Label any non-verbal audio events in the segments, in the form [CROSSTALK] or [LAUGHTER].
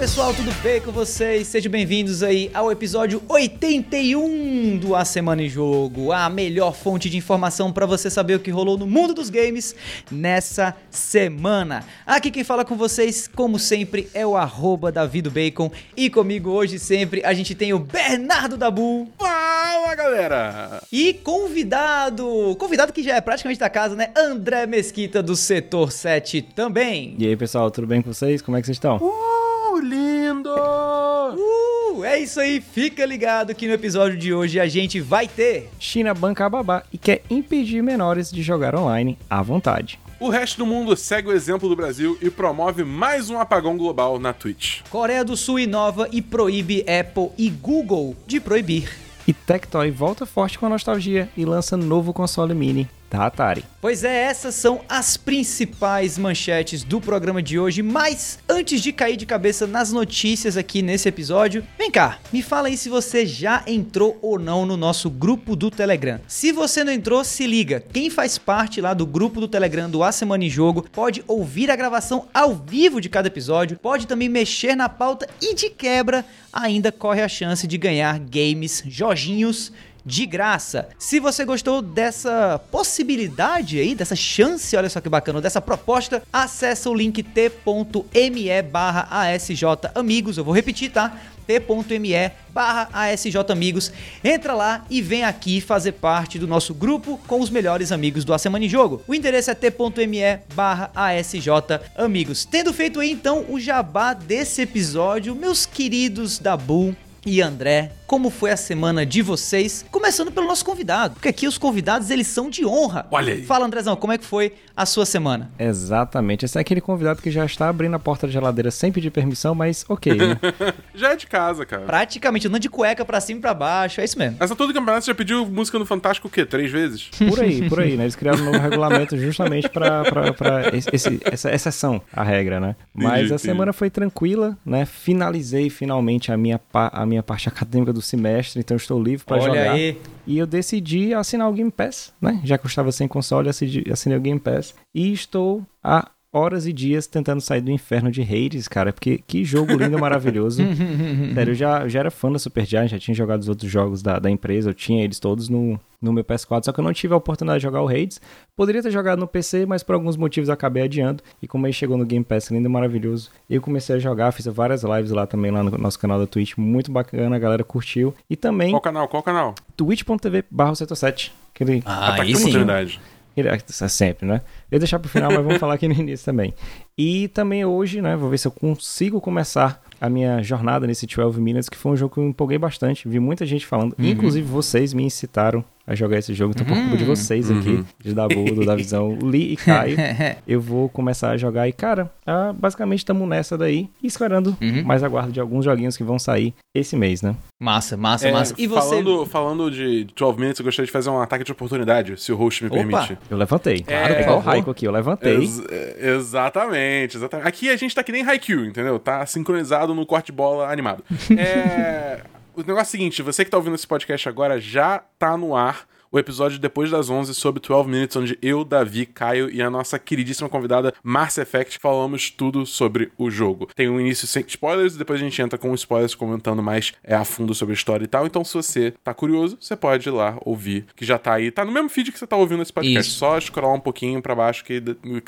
pessoal, tudo bem com vocês? Sejam bem-vindos aí ao episódio 81 do A Semana em Jogo, a melhor fonte de informação para você saber o que rolou no mundo dos games nessa semana. Aqui quem fala com vocês, como sempre, é o arroba Bacon e comigo hoje sempre a gente tem o Bernardo Dabu. Fala, galera! E convidado, convidado que já é praticamente da casa, né? André Mesquita do Setor 7 também. E aí, pessoal, tudo bem com vocês? Como é que vocês estão? Uh, lindo! Uh, é isso aí, fica ligado que no episódio de hoje a gente vai ter China banca a babá e quer impedir menores de jogar online à vontade. O resto do mundo segue o exemplo do Brasil e promove mais um apagão global na Twitch. Coreia do Sul inova e proíbe Apple e Google de proibir. E Tectoy volta forte com a nostalgia e lança novo console mini da Atari. Pois é, essas são as principais manchetes do programa de hoje, mas antes de cair de cabeça nas notícias aqui nesse episódio, vem cá, me fala aí se você já entrou ou não no nosso grupo do Telegram. Se você não entrou, se liga, quem faz parte lá do grupo do Telegram do A Semana em Jogo pode ouvir a gravação ao vivo de cada episódio, pode também mexer na pauta e de quebra ainda corre a chance de ganhar games, joginhos de graça. Se você gostou dessa possibilidade aí, dessa chance, olha só que bacana, dessa proposta, acessa o link t.me barra ASJ Amigos. Eu vou repetir, tá? t.me barra ASJ Amigos. Entra lá e vem aqui fazer parte do nosso grupo com os melhores amigos do A Semana em Jogo. O endereço é t.me barra ASJ Amigos. Tendo feito aí então o jabá desse episódio, meus queridos da Bull e André, como foi a semana de vocês? Começando pelo nosso convidado, porque aqui os convidados eles são de honra. Olha aí. Fala, Andrezão, como é que foi a sua semana? Exatamente. Esse é aquele convidado que já está abrindo a porta da geladeira sem pedir permissão, mas ok, né? [LAUGHS] já é de casa, cara. Praticamente, andando de cueca pra cima e pra baixo, é isso mesmo. Essa todo campeonato você já pediu música no Fantástico o quê? Três vezes? Por aí, por aí, né? Eles criaram um novo regulamento justamente pra, pra, pra esse, essa exceção à regra, né? Mas entendi, a semana foi tranquila, né? Finalizei finalmente a minha, a minha parte acadêmica do semestre, então estou livre para jogar. Aí. E eu decidi assinar o Game Pass, né? Já que eu estava sem console, assinei o Game Pass. E estou há horas e dias tentando sair do inferno de Hades, cara, porque que jogo lindo e maravilhoso. [LAUGHS] Sério, eu já, eu já era fã da Supergiant, já tinha jogado os outros jogos da, da empresa, eu tinha eles todos no, no meu PS4, só que eu não tive a oportunidade de jogar o Hades. Poderia ter jogado no PC, mas por alguns motivos acabei adiando. E como aí chegou no Game Pass lindo e maravilhoso, eu comecei a jogar, fiz várias lives lá também, lá no nosso canal da Twitch, muito bacana, a galera curtiu. E também... Qual canal? Qual canal? twitch.tv barra 7 Aquele... Ah, ah tá aí sim. oportunidade. É sempre, né? Eu ia deixar pro final, mas vamos falar aqui no início também. E também hoje, né, vou ver se eu consigo começar a minha jornada nesse 12 Minutes, que foi um jogo que eu empolguei bastante. Vi muita gente falando, uhum. inclusive vocês me incitaram a jogar esse jogo. Então, por culpa de uhum. vocês aqui, uhum. de Dabu, do Davizão, Lee [LAUGHS] e Caio, [LAUGHS] eu vou começar a jogar. E, cara, ah, basicamente estamos nessa daí, esperando uhum. mais aguardo de alguns joguinhos que vão sair esse mês, né? Massa, massa, é, massa. E você... Falando, falando de 12 Minutes, eu gostaria de fazer um ataque de oportunidade, se o host me Opa. permite. Eu levantei. Claro, é, igual o Raiko aqui, eu levantei. Ex exatamente, exatamente. Aqui a gente tá que nem Haikyuu, entendeu? Tá sincronizado no corte bola animado. [LAUGHS] é... O negócio é o seguinte, você que tá ouvindo esse podcast agora já tá no ar o episódio depois das 11 sobre 12 Minutes, onde eu, Davi, Caio e a nossa queridíssima convidada Mass Effect falamos tudo sobre o jogo. Tem um início sem spoilers e depois a gente entra com spoilers comentando mais é, a fundo sobre a história e tal. Então, se você tá curioso, você pode ir lá ouvir, que já tá aí. Tá no mesmo feed que você tá ouvindo esse podcast. Isso. Só scrollar um pouquinho pra baixo, que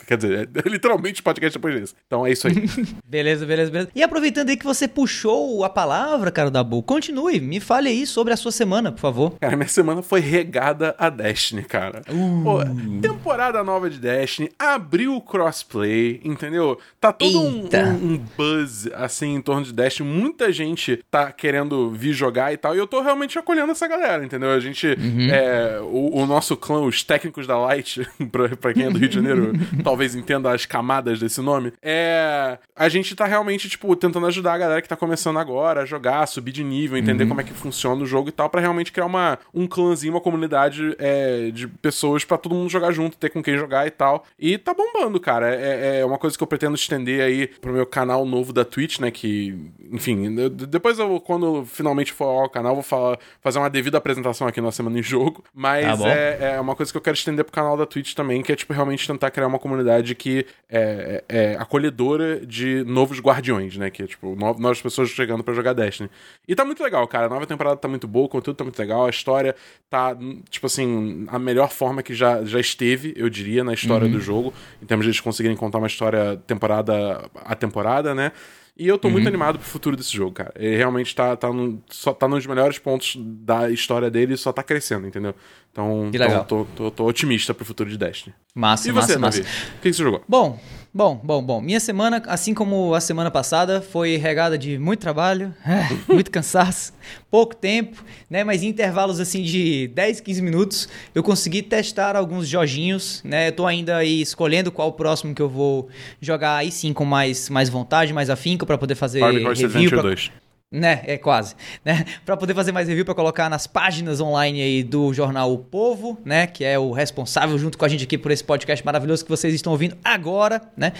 quer dizer, é literalmente podcast depois desse. Então é isso aí. [LAUGHS] beleza, beleza, beleza. E aproveitando aí que você puxou a palavra, cara da Bull, continue, me fale aí sobre a sua semana, por favor. Cara, minha semana foi regada a Destiny, cara. Uh. Pô, temporada nova de Destiny, abriu o crossplay, entendeu? Tá todo um, um, um, buzz, assim, em torno de Destiny. Muita gente tá querendo vir jogar e tal, e eu tô realmente acolhendo essa galera, entendeu? A gente, uhum. é, o, o, nosso clã, os técnicos da Light, [LAUGHS] pra, pra quem é do Rio de Janeiro, [LAUGHS] talvez entenda as camadas desse nome, é... A gente tá realmente, tipo, tentando ajudar a galera que tá começando agora a jogar, subir de nível, entender uhum. como é que funciona o jogo e tal, para realmente criar uma, um clãzinho, uma comunidade comunidade é, de pessoas para todo mundo jogar junto, ter com quem jogar e tal. E tá bombando, cara. É, é uma coisa que eu pretendo estender aí pro meu canal novo da Twitch, né? Que, enfim, depois eu, quando finalmente for ao canal, vou falar, fazer uma devida apresentação aqui na Semana em Jogo. Mas tá é, é uma coisa que eu quero estender pro canal da Twitch também, que é, tipo, realmente tentar criar uma comunidade que é, é, é acolhedora de novos guardiões, né? Que é, tipo, novas pessoas chegando para jogar Destiny. E tá muito legal, cara. A nova temporada tá muito boa, o conteúdo tá muito legal, a história tá, tipo assim, a melhor forma que já, já esteve, eu diria, na história uhum. do jogo, em termos de eles conseguirem contar uma história temporada a temporada, né? E eu tô uhum. muito animado pro futuro desse jogo, cara. Ele realmente tá, tá, no, só tá nos melhores pontos da história dele e só tá crescendo, entendeu? Então, que legal. Então, tô, tô, tô, otimista pro futuro de Destiny. Massa, e massa, você, massa. O que, que você jogou? Bom, bom, bom, bom. Minha semana, assim como a semana passada, foi regada de muito trabalho, [LAUGHS] muito cansaço, pouco tempo, né? Mas em intervalos assim de 10, 15 minutos, eu consegui testar alguns joginhos, né? Eu tô ainda aí escolhendo qual o próximo que eu vou jogar aí sim com mais, mais vontade, mais afinco para poder fazer Barbie review. Pra... 2. Né, é quase, [LAUGHS] né? Para poder fazer mais review para colocar nas páginas online aí do jornal O Povo, né, que é o responsável junto com a gente aqui por esse podcast maravilhoso que vocês estão ouvindo agora, né?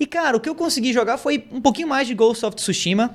E cara, o que eu consegui jogar foi um pouquinho mais de Ghost of Tsushima.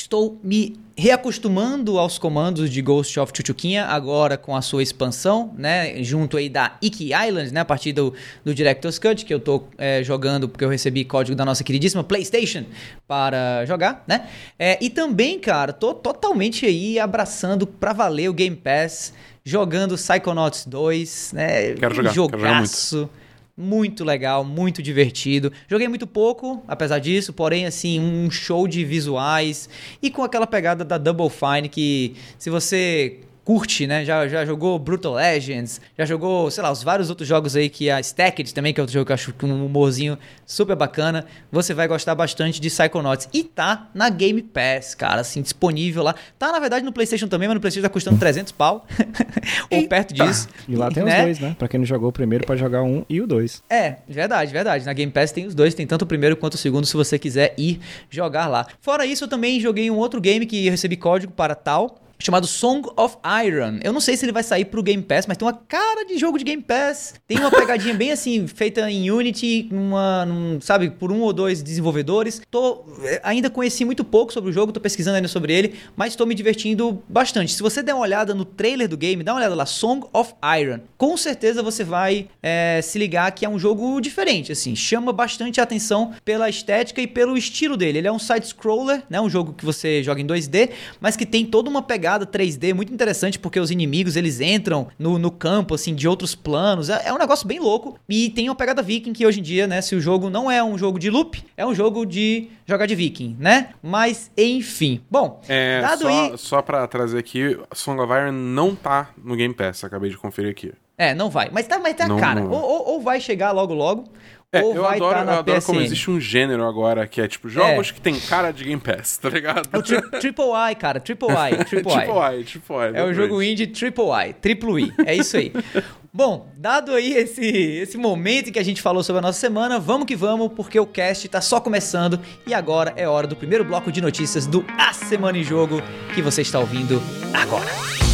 Estou me reacostumando aos comandos de Ghost of Chuchuquinha, agora com a sua expansão, né, junto aí da Iki Island, né, a partir do, do Director's Cut, que eu tô é, jogando porque eu recebi código da nossa queridíssima PlayStation para jogar, né, é, e também, cara, tô totalmente aí abraçando pra valer o Game Pass, jogando Psychonauts 2, né, quero jogar, jogaço. Quero jogar muito muito legal, muito divertido. Joguei muito pouco, apesar disso, porém, assim, um show de visuais e com aquela pegada da Double Fine que, se você curte, né? Já, já jogou Brutal Legends, já jogou, sei lá, os vários outros jogos aí que a Stacked também, que é outro jogo que eu acho com um humorzinho super bacana. Você vai gostar bastante de Psychonauts. E tá na Game Pass, cara, assim, disponível lá. Tá, na verdade, no PlayStation também, mas no PlayStation tá custando 300 pau. [LAUGHS] Ou perto disso. E lá tem né? os dois, né? Pra quem não jogou o primeiro, pode jogar um e o dois. É, verdade, verdade. Na Game Pass tem os dois, tem tanto o primeiro quanto o segundo, se você quiser ir jogar lá. Fora isso, eu também joguei um outro game que recebi código para tal chamado Song of Iron. Eu não sei se ele vai sair pro Game Pass, mas tem uma cara de jogo de Game Pass. Tem uma pegadinha bem assim, feita em Unity, uma, num, sabe, por um ou dois desenvolvedores. Tô, eh, ainda conheci muito pouco sobre o jogo, tô pesquisando ainda sobre ele, mas tô me divertindo bastante. Se você der uma olhada no trailer do game, dá uma olhada lá, Song of Iron. Com certeza você vai é, se ligar que é um jogo diferente, assim, chama bastante a atenção pela estética e pelo estilo dele. Ele é um side-scroller, né, um jogo que você joga em 2D, mas que tem toda uma pegada pegada 3D muito interessante, porque os inimigos eles entram no, no campo, assim, de outros planos. É, é, um negócio bem louco. E tem uma pegada viking que hoje em dia, né, se o jogo não é um jogo de loop, é um jogo de jogar de viking, né? Mas, enfim. Bom, é, dado só, aí... Só pra trazer aqui, Song of Iron não tá no Game Pass, acabei de conferir aqui. É, não vai. Mas tá, mas tá não, cara. Não. Ou, ou, ou, vai chegar logo logo, é, ou eu vai adoro, tá na eu adoro PSN. como existe um gênero agora que é tipo jogos é. que tem cara de Game Pass, tá ligado? É o tri Triple I, cara. Triple I. [LAUGHS] Triple I. triple I, Triple I. É o jogo indie Triple I. Triplo I. É isso aí. [LAUGHS] Bom, dado aí esse, esse momento em que a gente falou sobre a nossa semana, vamos que vamos, porque o cast tá só começando e agora é hora do primeiro bloco de notícias do A Semana em Jogo que você está ouvindo agora.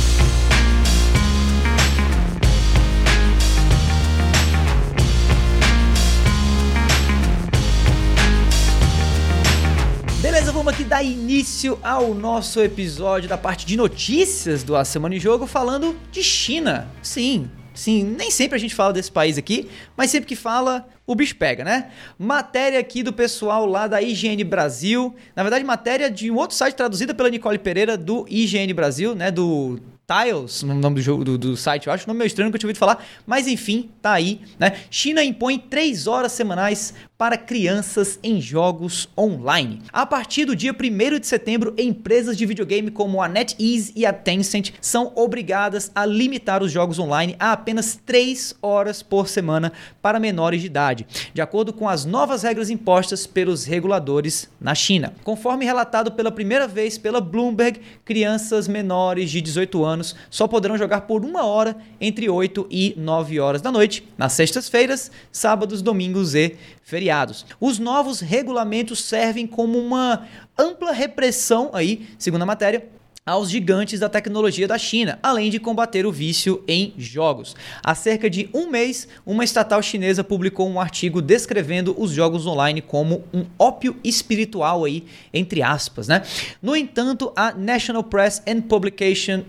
Dar início ao nosso episódio da parte de notícias do A Semana em Jogo, falando de China. Sim, sim, nem sempre a gente fala desse país aqui, mas sempre que fala, o bicho pega, né? Matéria aqui do pessoal lá da IGN Brasil. Na verdade, matéria de um outro site traduzida pela Nicole Pereira do IGN Brasil, né? Do Tiles, no nome do jogo do, do site, eu acho o nome meio estranho que eu tinha ouvido falar, mas enfim, tá aí, né? China impõe 3 horas semanais para crianças em jogos online. A partir do dia 1 de setembro, empresas de videogame como a NetEase e a Tencent são obrigadas a limitar os jogos online a apenas 3 horas por semana para menores de idade, de acordo com as novas regras impostas pelos reguladores na China. Conforme relatado pela primeira vez pela Bloomberg, crianças menores de 18 anos só poderão jogar por uma hora entre 8 e 9 horas da noite, nas sextas-feiras, sábados, domingos e feriados. Os novos regulamentos servem como uma ampla repressão aí, segundo a matéria, aos gigantes da tecnologia da China, além de combater o vício em jogos. Há cerca de um mês, uma estatal chinesa publicou um artigo descrevendo os jogos online como um ópio espiritual aí, entre aspas, né? No entanto, a National Press and Publication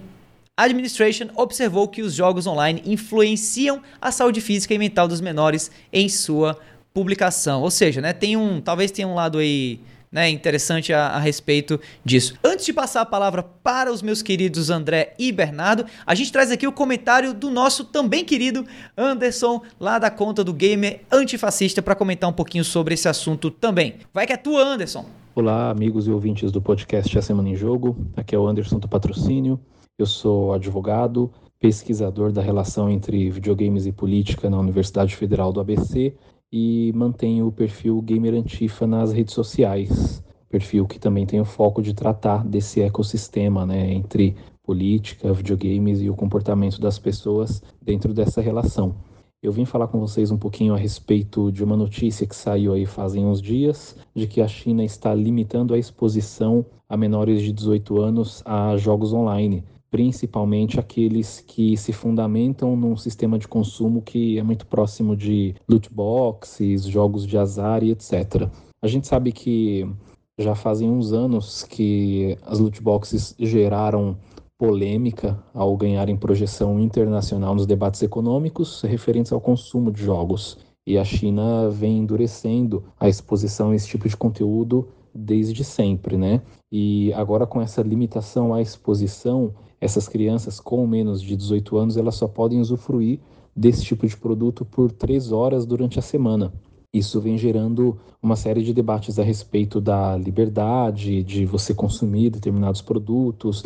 Administration observou que os jogos online influenciam a saúde física e mental dos menores em sua publicação. Ou seja, né, tem um, talvez tenha um lado aí né, interessante a, a, respeito disso. Antes de passar a palavra para os meus queridos André e Bernardo, a gente traz aqui o comentário do nosso também querido Anderson, lá da conta do Gamer Antifascista, para comentar um pouquinho sobre esse assunto também. Vai que é tua, Anderson! Olá, amigos e ouvintes do podcast A Semana em Jogo. Aqui é o Anderson do Patrocínio. Eu sou advogado, pesquisador da relação entre videogames e política na Universidade Federal do ABC e mantenho o perfil Gamer Antifa nas redes sociais. Perfil que também tem o foco de tratar desse ecossistema, né, entre política, videogames e o comportamento das pessoas dentro dessa relação. Eu vim falar com vocês um pouquinho a respeito de uma notícia que saiu aí fazem uns dias, de que a China está limitando a exposição a menores de 18 anos a jogos online principalmente aqueles que se fundamentam num sistema de consumo que é muito próximo de loot boxes, jogos de azar e etc. A gente sabe que já fazem uns anos que as loot boxes geraram polêmica ao ganharem projeção internacional nos debates econômicos referentes ao consumo de jogos. E a China vem endurecendo a exposição a esse tipo de conteúdo desde sempre, né? E agora com essa limitação à exposição, essas crianças com menos de 18 anos elas só podem usufruir desse tipo de produto por três horas durante a semana. Isso vem gerando uma série de debates a respeito da liberdade de você consumir determinados produtos,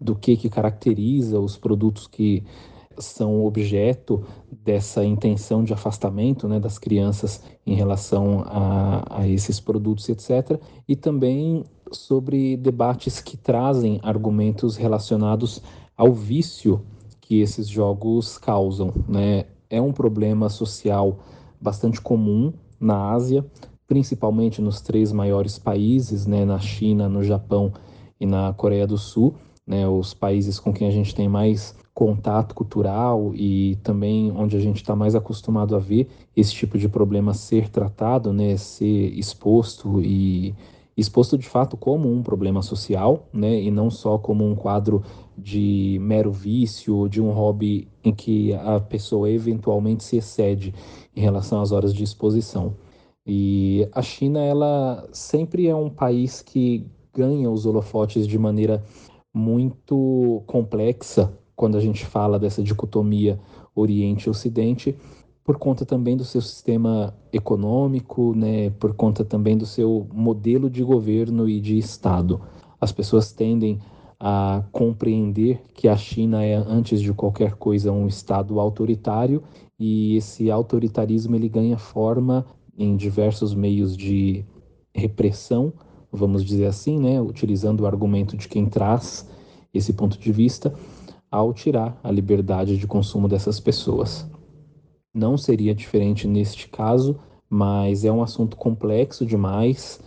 do que, que caracteriza os produtos que são objeto dessa intenção de afastamento né, das crianças em relação a, a esses produtos, etc. E também sobre debates que trazem argumentos relacionados ao vício que esses jogos causam. Né? É um problema social bastante comum na Ásia, principalmente nos três maiores países, né? na China, no Japão e na Coreia do Sul, né? os países com quem a gente tem mais contato cultural e também onde a gente está mais acostumado a ver esse tipo de problema ser tratado, né, ser exposto e exposto de fato como um problema social, né, e não só como um quadro de mero vício, de um hobby em que a pessoa eventualmente se excede em relação às horas de exposição. E a China, ela sempre é um país que ganha os holofotes de maneira muito complexa quando a gente fala dessa dicotomia Oriente e Ocidente, por conta também do seu sistema econômico, né, por conta também do seu modelo de governo e de Estado. As pessoas tendem a compreender que a China é, antes de qualquer coisa, um Estado autoritário e esse autoritarismo ele ganha forma em diversos meios de repressão, vamos dizer assim, né, utilizando o argumento de quem traz esse ponto de vista, ao tirar a liberdade de consumo dessas pessoas. Não seria diferente neste caso, mas é um assunto complexo demais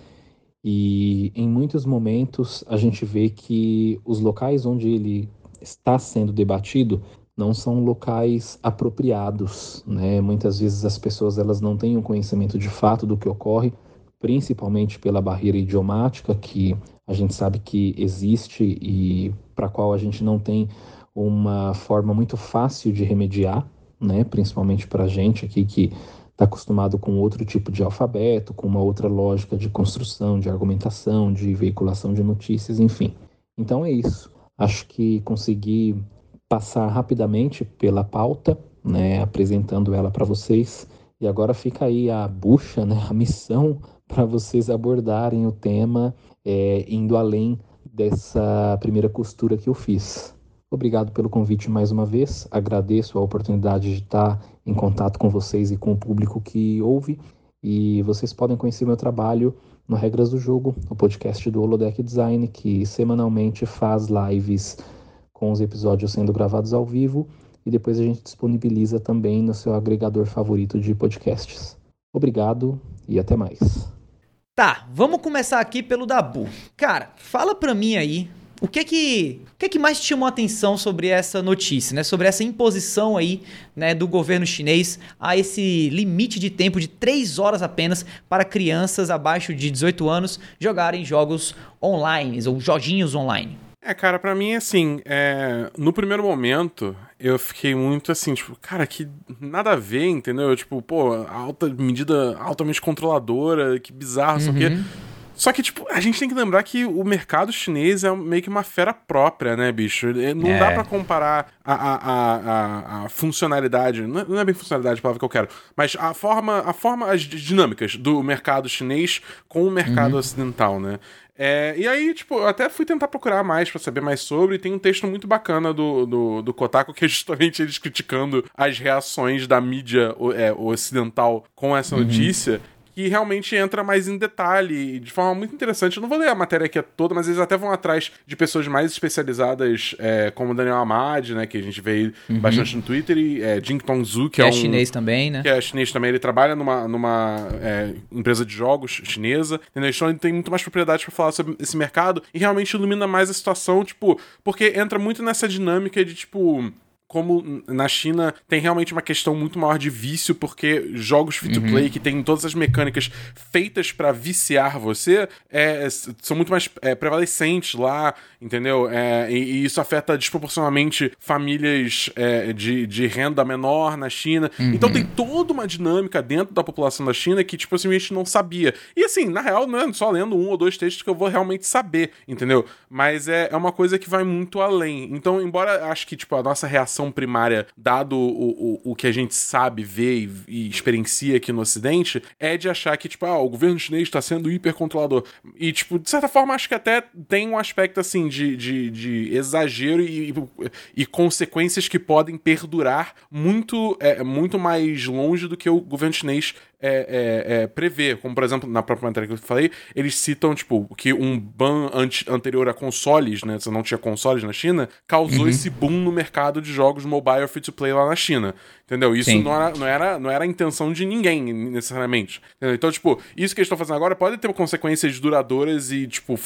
e em muitos momentos a gente vê que os locais onde ele está sendo debatido não são locais apropriados, né? Muitas vezes as pessoas elas não têm um conhecimento de fato do que ocorre, principalmente pela barreira idiomática que a gente sabe que existe e para a qual a gente não tem uma forma muito fácil de remediar, né? principalmente para a gente aqui que está acostumado com outro tipo de alfabeto, com uma outra lógica de construção, de argumentação, de veiculação de notícias, enfim. Então é isso. Acho que consegui passar rapidamente pela pauta, né, apresentando ela para vocês. E agora fica aí a bucha, né, a missão para vocês abordarem o tema, é, indo além dessa primeira costura que eu fiz. Obrigado pelo convite mais uma vez. Agradeço a oportunidade de estar em contato com vocês e com o público que ouve. E vocês podem conhecer meu trabalho no Regras do Jogo, o podcast do Holodeck Design, que semanalmente faz lives com os episódios sendo gravados ao vivo e depois a gente disponibiliza também no seu agregador favorito de podcasts. Obrigado e até mais. Tá, vamos começar aqui pelo Dabu. Cara, fala pra mim aí o que é que, o que é que mais te chamou a atenção sobre essa notícia, né? Sobre essa imposição aí, né, do governo chinês a esse limite de tempo de 3 horas apenas para crianças abaixo de 18 anos jogarem jogos online ou joguinhos online? É, cara, para mim, assim, é... no primeiro momento, eu fiquei muito assim, tipo, cara, que nada a ver, entendeu? Tipo, pô, alta medida altamente controladora, que bizarro, uhum. só que. Só que, tipo, a gente tem que lembrar que o mercado chinês é meio que uma fera própria, né, bicho? Não é. dá para comparar a, a, a, a, funcionalidade, não é bem funcionalidade a palavra que eu quero, mas a forma, a forma, as dinâmicas do mercado chinês com o mercado uhum. ocidental, né? É, e aí, tipo, eu até fui tentar procurar mais para saber mais sobre. E tem um texto muito bacana do, do, do, Kotaku que é justamente eles criticando as reações da mídia é, ocidental com essa uhum. Que realmente entra mais em detalhe, de forma muito interessante. Eu não vou ler a matéria aqui toda, mas eles até vão atrás de pessoas mais especializadas, é, como o Daniel Amad, né, que a gente vê uhum. bastante no Twitter, e é, Jing Tongzu, que, que é, é um, chinês também, né? Que é chinês também, ele trabalha numa, numa é, empresa de jogos chinesa, entendeu? Então ele tem muito mais propriedade para falar sobre esse mercado e realmente ilumina mais a situação, tipo, porque entra muito nessa dinâmica de, tipo como na China tem realmente uma questão muito maior de vício, porque jogos free-to-play uhum. que tem todas as mecânicas feitas para viciar você é, são muito mais é, prevalecentes lá, entendeu? É, e, e, isso afeta desproporcionalmente famílias é, de, de renda menor na China. Uhum. Então tem toda uma dinâmica dentro da população da China que, tipo assim, a gente não sabia. E assim, na real, não é só lendo um ou dois textos que eu vou realmente saber, entendeu? Mas é, é uma coisa que vai muito além. Então, embora acho que, tipo, a nossa reação primária, dado o, o, o que a gente sabe, vê e, e, experiencia aqui no Ocidente, é de achar que, tipo, ah, o governo chinês está sendo hipercontrolador. E, tipo, de certa forma, acho que até tem um aspecto, assim, de, de, de exagero e, e consequências que podem perdurar muito, é, muito mais longe do que o governo chinês é, é, é, prevê. Como, por exemplo, na própria matéria que eu falei, eles citam, tipo, que um ban anterior a consoles, né? Você não tinha consoles na China, causou uhum. esse boom no mercado de jogos mobile free-to-play lá na China. Entendeu? Isso não era, não, era, não era a intenção de ninguém, necessariamente. Entendeu? Então, tipo, isso que eles estão fazendo agora pode ter consequências duradouras e, tipo,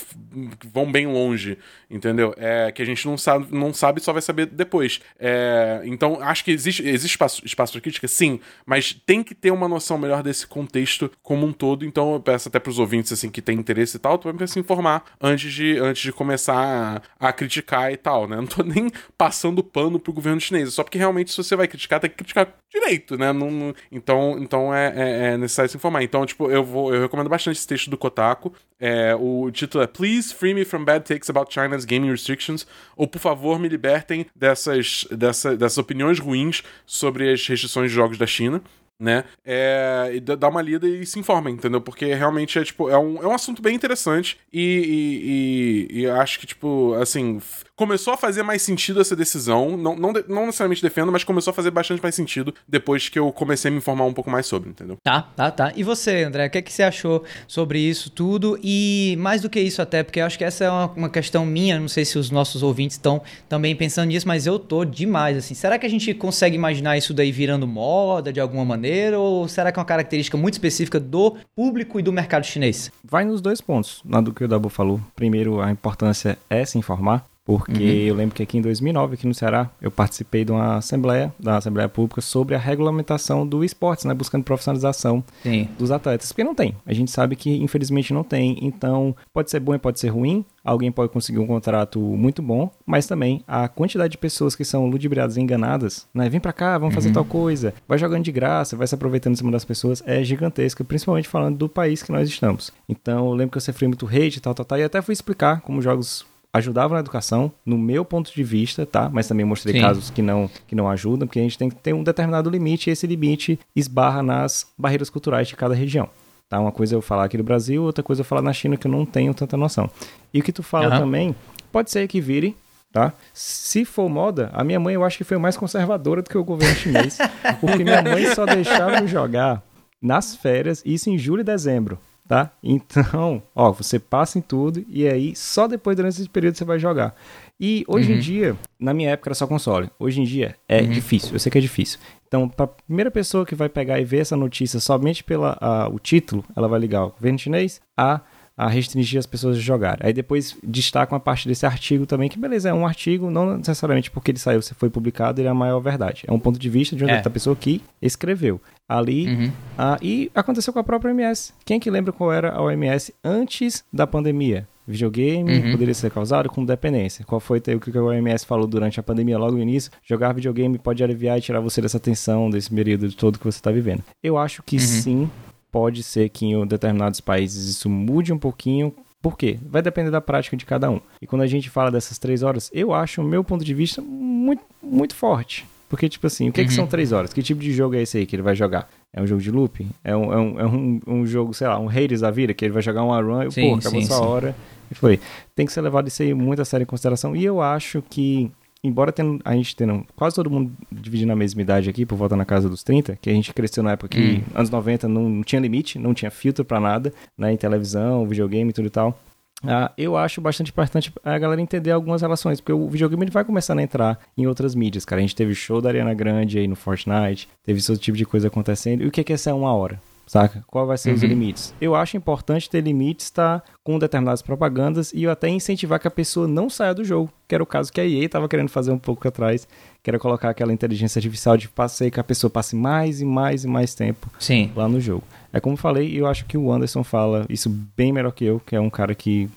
vão bem longe. Entendeu? É, que a gente não sabe, não sabe só vai saber depois. É, então, acho que existe, existe espaço, espaço para crítica, sim, mas tem que ter uma noção melhor desse contexto como um todo. Então, eu peço até pros ouvintes, assim, que tem interesse e tal, vai se informar antes de, antes de começar a, a criticar e tal, né? Não tô nem passando pano pro governo chinês, só porque realmente se você vai criticar, tem que criticar direito, né? Não, não, então então é, é, é, necessário se informar. Então, tipo, eu vou eu recomendo bastante esse texto do Kotaku. É, o título é Please Free Me from Bad Takes About China's Gaming Restrictions. Ou, por favor, me libertem dessas, dessa, dessas opiniões ruins sobre as restrições de jogos da China né? É, e dá uma lida e se informa, entendeu? Porque realmente é tipo, é um, é um assunto bem interessante e, e, e, e acho que, tipo, assim, começou a fazer mais sentido essa decisão. Não, não, não necessariamente defendo, mas começou a fazer bastante mais sentido depois que eu comecei a me informar um pouco mais sobre, entendeu? Tá, tá, tá. E você, André, o que, é que você achou sobre isso tudo? E mais do que isso, até, porque eu acho que essa é uma, uma questão minha, não sei se os nossos ouvintes estão também pensando nisso, mas eu tô demais, assim. Será que a gente consegue imaginar isso daí virando moda de alguma maneira? Ou será que é uma característica muito específica do público e do mercado chinês? Vai nos dois pontos, na do que o Dabu falou. Primeiro, a importância é se informar porque uhum. eu lembro que aqui em 2009, aqui no Ceará, eu participei de uma assembleia, da Assembleia Pública, sobre a regulamentação do esporte, né, buscando profissionalização Sim. dos atletas, porque não tem. A gente sabe que infelizmente não tem, então pode ser bom e pode ser ruim. Alguém pode conseguir um contrato muito bom, mas também a quantidade de pessoas que são ludibriadas e enganadas, né? Vem para cá, vamos fazer uhum. tal coisa, vai jogando de graça, vai se aproveitando em cima das pessoas, é gigantesca, principalmente falando do país que nós estamos. Então, eu lembro que eu sofri muito hate, tal, tal, tal, e até fui explicar como jogos ajudavam na educação, no meu ponto de vista, tá? Mas também mostrei Sim. casos que não, que não ajudam, porque a gente tem que ter um determinado limite e esse limite esbarra nas barreiras culturais de cada região. Tá? Uma coisa é eu falar aqui do Brasil, outra coisa é eu falar na China que eu não tenho tanta noção. E o que tu fala uhum. também, pode ser que vire, tá? Se for moda, a minha mãe eu acho que foi mais conservadora do que o governo chinês, [LAUGHS] porque minha mãe só deixava eu jogar nas férias, isso em julho e dezembro tá? Então, ó, você passa em tudo e aí só depois durante esse período você vai jogar. E hoje uhum. em dia, na minha época era só console. Hoje em dia é uhum. difícil, eu sei que é difícil. Então, para primeira pessoa que vai pegar e ver essa notícia somente pelo o título, ela vai ligar o governo chinês a a restringir as pessoas de jogar. Aí depois destacam a parte desse artigo também, que beleza, é um artigo, não necessariamente porque ele saiu, se foi publicado, ele é a maior verdade. É um ponto de vista de uma é. pessoa que escreveu ali. Uhum. Ah, e aconteceu com a própria OMS. Quem que lembra qual era a OMS antes da pandemia? Videogame uhum. poderia ser causado com dependência. Qual foi o que a OMS falou durante a pandemia, logo no início? Jogar videogame pode aliviar e tirar você dessa tensão, desse período todo que você está vivendo. Eu acho que uhum. sim, pode ser que em determinados países isso mude um pouquinho. Por quê? Vai depender da prática de cada um. E quando a gente fala dessas três horas, eu acho, o meu ponto de vista, muito, muito forte. Porque, tipo assim, o que, uhum. que são três horas? Que tipo de jogo é esse aí que ele vai jogar? É um jogo de loop? É um, é um, é um, um jogo, sei lá, um Hades da vida, que ele vai jogar uma run e, pô, acabou sim, sua sim. hora e foi. Tem que ser levado isso aí muito a sério em consideração. E eu acho que, embora tenha, a gente tenha quase todo mundo dividindo a mesma idade aqui, por volta na casa dos 30, que a gente cresceu na época que, hum. anos 90, não, não tinha limite, não tinha filtro para nada, né, em televisão, videogame e tudo e tal. Uh, eu acho bastante importante a galera entender algumas relações, porque o videogame ele vai começando a entrar em outras mídias, cara. A gente teve show da Ariana Grande aí no Fortnite, teve esse tipo de coisa acontecendo. E o que é, que é essa uma hora? Saca? Qual vai ser uhum. os limites? Eu acho importante ter limites, tá? Com determinadas propagandas e eu até incentivar que a pessoa não saia do jogo, que era o caso que a EA estava querendo fazer um pouco atrás, que era colocar aquela inteligência artificial de passeio que a pessoa passe mais e mais e mais tempo Sim. lá no jogo. É como falei, eu acho que o Anderson fala isso bem melhor que eu, que é um cara que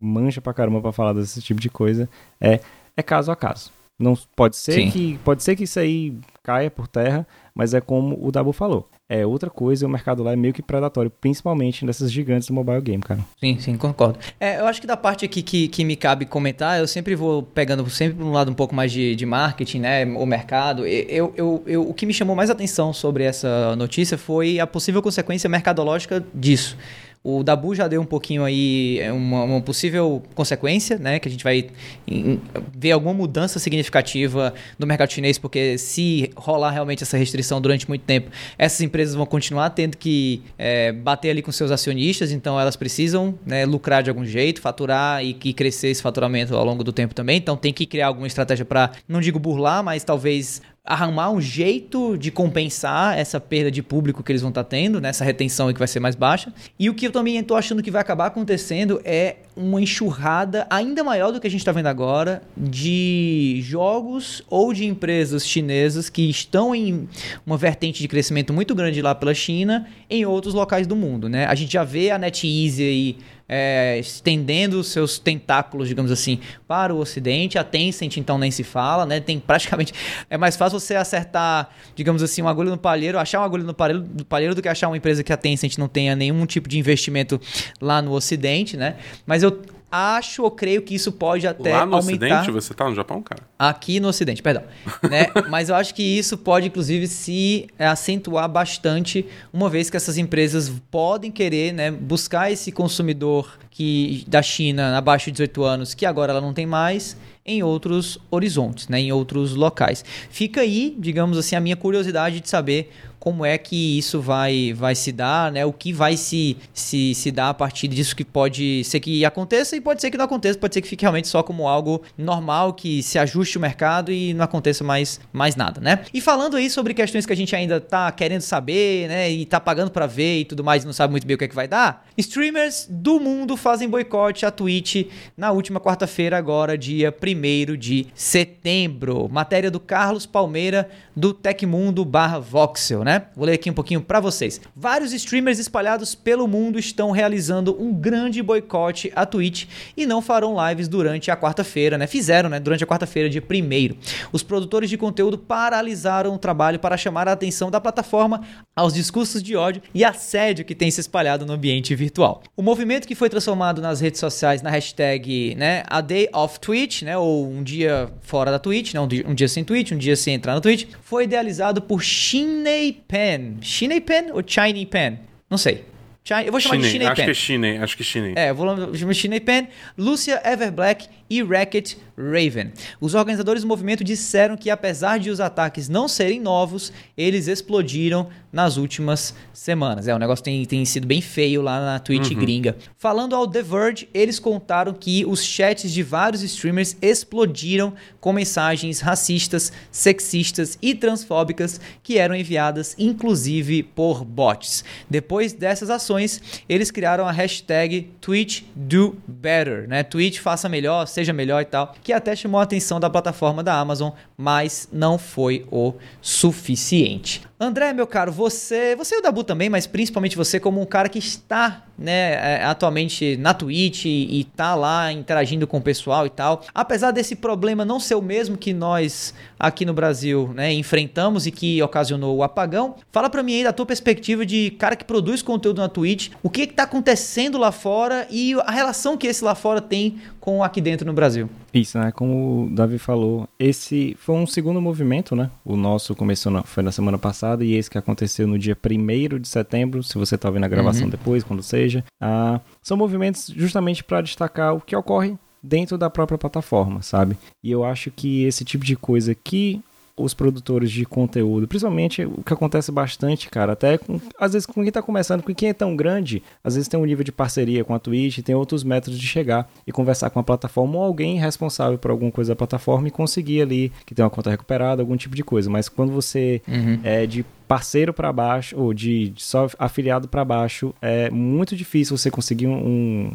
mancha pra caramba pra falar desse tipo de coisa, é, é caso a caso. Não pode ser Sim. que pode ser que isso aí caia por terra, mas é como o Dabu falou é outra coisa o mercado lá é meio que predatório, principalmente nessas gigantes do mobile game, cara. Sim, sim, concordo. É, eu acho que da parte aqui que, que me cabe comentar, eu sempre vou pegando sempre um lado um pouco mais de, de marketing, né, o mercado. Eu, eu, eu, o que me chamou mais atenção sobre essa notícia foi a possível consequência mercadológica disso. O Dabu já deu um pouquinho aí é, uma, uma possível consequência, né? Que a gente vai ver alguma mudança significativa no mercado chinês, porque se rolar realmente essa restrição durante muito tempo, essas empresas vão continuar tendo que é, bater ali com seus acionistas, então elas precisam né, lucrar de algum jeito, faturar e, e crescer esse faturamento ao longo do tempo também. Então tem que criar alguma estratégia para, não digo burlar, mas talvez arrumar um jeito de compensar essa perda de público que eles vão estar tá tendo, né? essa retenção que vai ser mais baixa. E o que eu também estou achando que vai acabar acontecendo é uma enxurrada ainda maior do que a gente está vendo agora de jogos ou de empresas chinesas que estão em uma vertente de crescimento muito grande lá pela China em outros locais do mundo. Né? A gente já vê a NetEase aí é, estendendo seus tentáculos, digamos assim, para o Ocidente. A Tencent, então, nem se fala, né? Tem praticamente. É mais fácil você acertar, digamos assim, uma agulha no palheiro, achar uma agulha no palheiro, no palheiro do que achar uma empresa que a Tencent não tenha nenhum tipo de investimento lá no Ocidente, né? Mas eu acho ou creio que isso pode até Lá no aumentar... Ocidente? Você tá no Japão, cara? Aqui no Ocidente, perdão. [LAUGHS] né? Mas eu acho que isso pode, inclusive, se acentuar bastante, uma vez que essas empresas podem querer né, buscar esse consumidor que da China abaixo de 18 anos, que agora ela não tem mais, em outros horizontes, né, em outros locais. Fica aí, digamos assim, a minha curiosidade de saber como é que isso vai, vai se dar, né? O que vai se, se, se dar a partir disso que pode ser que aconteça e pode ser que não aconteça, pode ser que fique realmente só como algo normal, que se ajuste o mercado e não aconteça mais, mais nada, né? E falando aí sobre questões que a gente ainda tá querendo saber, né? E tá pagando para ver e tudo mais e não sabe muito bem o que é que vai dar, streamers do mundo fazem boicote à Twitch na última quarta-feira, agora, dia 1 de setembro. Matéria do Carlos Palmeira, do Tecmundo barra Voxel, né? Vou ler aqui um pouquinho para vocês. Vários streamers espalhados pelo mundo estão realizando um grande boicote à Twitch e não farão lives durante a quarta-feira, né? Fizeram, né? Durante a quarta-feira, dia 1 Os produtores de conteúdo paralisaram o trabalho para chamar a atenção da plataforma aos discursos de ódio e assédio que tem se espalhado no ambiente virtual. O movimento que foi transformado nas redes sociais na hashtag, né? A Day of Twitch, né? Ou um dia fora da Twitch, né? Um dia, um dia sem Twitch, um dia sem entrar na Twitch, foi idealizado por Shinei Pen. Shinei Pen ou Chinese Pen? Não sei. Eu vou chamar Shinei, de acho Pen. Que é Shinei, acho que é. É, vou chamar de Shinei Pen, Lucia Everblack e Racket Raven. Os organizadores do movimento disseram que, apesar de os ataques não serem novos, eles explodiram nas últimas semanas. É, o negócio tem, tem sido bem feio lá na Twitch uhum. gringa. Falando ao The Verge, eles contaram que os chats de vários streamers explodiram com mensagens racistas, sexistas e transfóbicas que eram enviadas inclusive por bots. Depois dessas ações, eles criaram a hashtag TwitchDoBetter, né? Twitch faça melhor, seja melhor e tal, que até chamou a atenção da plataforma da Amazon, mas não foi o suficiente. André, meu caro, você, você e o Dabu também, mas principalmente você como um cara que está, né, é, atualmente na Twitch e, e tá lá interagindo com o pessoal e tal. Apesar desse problema não ser o mesmo que nós aqui no Brasil, né, enfrentamos e que ocasionou o apagão, fala para mim aí da tua perspectiva de cara que produz conteúdo na Twitch, o que que tá acontecendo lá fora e a relação que esse lá fora tem com aqui dentro no Brasil. Isso, né? Como o Davi falou, esse foi um segundo movimento, né? O nosso começou na, foi na semana passada e esse que aconteceu no dia 1 de setembro, se você está vendo a gravação uhum. depois, quando seja. Ah, são movimentos justamente para destacar o que ocorre dentro da própria plataforma, sabe? E eu acho que esse tipo de coisa que os produtores de conteúdo, principalmente o que acontece bastante, cara, até com, às vezes com quem tá começando, com quem é tão grande, às vezes tem um nível de parceria com a Twitch, tem outros métodos de chegar e conversar com a plataforma ou alguém responsável por alguma coisa da plataforma e conseguir ali que tem uma conta recuperada, algum tipo de coisa. Mas quando você uhum. é de parceiro para baixo ou de, de só afiliado para baixo, é muito difícil você conseguir um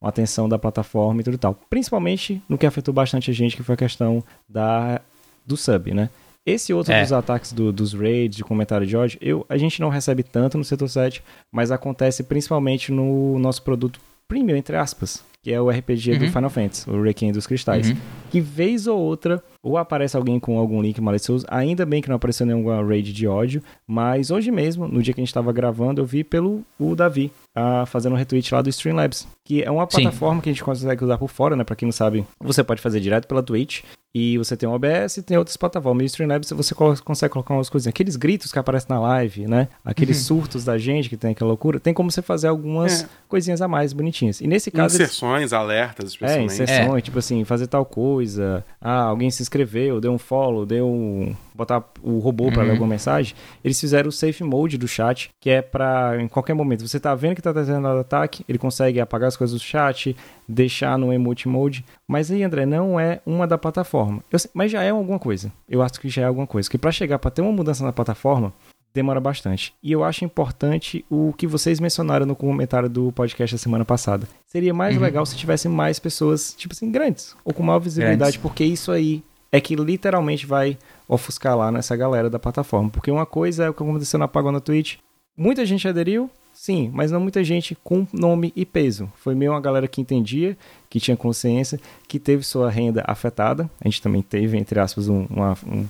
uma atenção da plataforma e tudo e tal. Principalmente no que afetou bastante a gente, que foi a questão da do sub, né? Esse outro é. dos ataques do, dos raids, de comentário de ódio, eu, a gente não recebe tanto no setor 7, mas acontece principalmente no nosso produto premium, entre aspas, que é o RPG uhum. do Final Fantasy, o Requiem dos Cristais. Uhum. Que vez ou outra, ou aparece alguém com algum link malicioso, ainda bem que não apareceu nenhuma raid de ódio, mas hoje mesmo, no dia que a gente estava gravando, eu vi pelo o Davi uh, fazendo um retweet lá do Streamlabs, que é uma plataforma Sim. que a gente consegue usar por fora, né? Pra quem não sabe, você pode fazer direto pela Twitch, e você tem o OBS e tem outras plataformas. E o Streamlabs você consegue colocar umas coisinhas. Aqueles gritos que aparecem na live, né? Aqueles uhum. surtos da gente que tem aquela loucura. Tem como você fazer algumas é. coisinhas a mais bonitinhas. E nesse caso. Inserções, eles... alertas, é, especialmente. É, inserções, é. tipo assim, fazer tal coisa. Ah, alguém se inscreveu, deu um follow, deu um botar o robô uhum. para ler alguma mensagem, eles fizeram o safe mode do chat, que é para em qualquer momento você tá vendo que tá tendo ataque, ele consegue apagar as coisas do chat, deixar no emote mode. Mas aí, André, não é uma da plataforma. Eu, mas já é alguma coisa. Eu acho que já é alguma coisa. Que para chegar para ter uma mudança na plataforma, demora bastante. E eu acho importante o que vocês mencionaram no comentário do podcast da semana passada. Seria mais uhum. legal se tivesse mais pessoas, tipo assim, grandes, ou com maior visibilidade, grandes. porque isso aí é que literalmente vai ofuscar lá nessa galera da plataforma. Porque uma coisa é o que aconteceu na apagão na Twitch. Muita gente aderiu, sim, mas não muita gente com nome e peso. Foi meio uma galera que entendia, que tinha consciência, que teve sua renda afetada. A gente também teve, entre aspas, um, uma um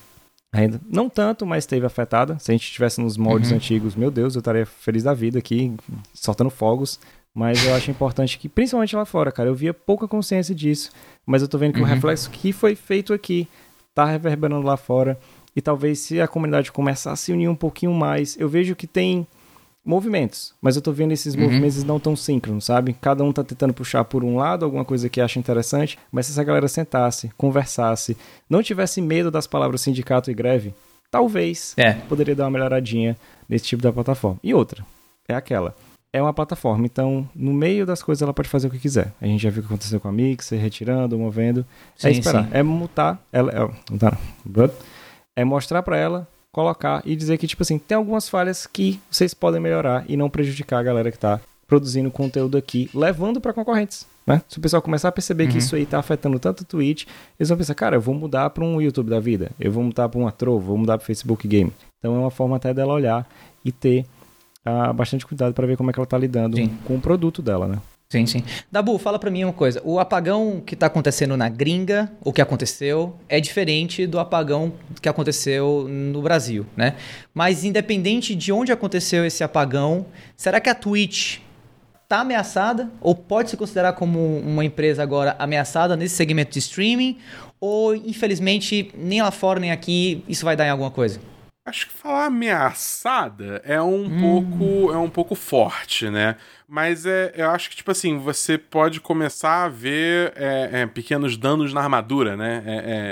renda. Não tanto, mas teve afetada. Se a gente estivesse nos moldes uhum. antigos, meu Deus, eu estaria feliz da vida aqui, soltando fogos. Mas eu acho importante que, principalmente lá fora, cara, eu via pouca consciência disso. Mas eu tô vendo que uhum. o reflexo que foi feito aqui tá reverberando lá fora. E talvez se a comunidade começar a se unir um pouquinho mais, eu vejo que tem movimentos, mas eu tô vendo esses uhum. movimentos não tão síncronos, sabe? Cada um tá tentando puxar por um lado alguma coisa que acha interessante, mas se essa galera sentasse, conversasse, não tivesse medo das palavras sindicato e greve, talvez é. poderia dar uma melhoradinha nesse tipo de plataforma. E outra, é aquela é uma plataforma, então no meio das coisas ela pode fazer o que quiser. A gente já viu o que aconteceu com a Mixer, retirando, movendo. É sim, é esperar, sim. é mutar, ela, é, mutar, é mostrar para ela, colocar e dizer que tipo assim, tem algumas falhas que vocês podem melhorar e não prejudicar a galera que tá produzindo conteúdo aqui, levando para concorrentes. Né? Se o pessoal começar a perceber uhum. que isso aí tá afetando tanto o Twitch, eles vão pensar, cara, eu vou mudar para um YouTube da vida, eu vou mudar para uma Trovo, vou mudar para Facebook Game. Então é uma forma até dela olhar e ter uh, bastante cuidado para ver como é que ela está lidando sim. com o produto dela, né? Sim, sim. Dabu, fala para mim uma coisa. O apagão que está acontecendo na gringa, o que aconteceu, é diferente do apagão que aconteceu no Brasil, né? Mas independente de onde aconteceu esse apagão, será que a Twitch está ameaçada ou pode se considerar como uma empresa agora ameaçada nesse segmento de streaming ou infelizmente nem lá fora nem aqui isso vai dar em alguma coisa? Acho que falar ameaçada é um hum. pouco é um pouco forte, né? Mas é, eu acho que, tipo assim, você pode começar a ver é, é, pequenos danos na armadura, né? É,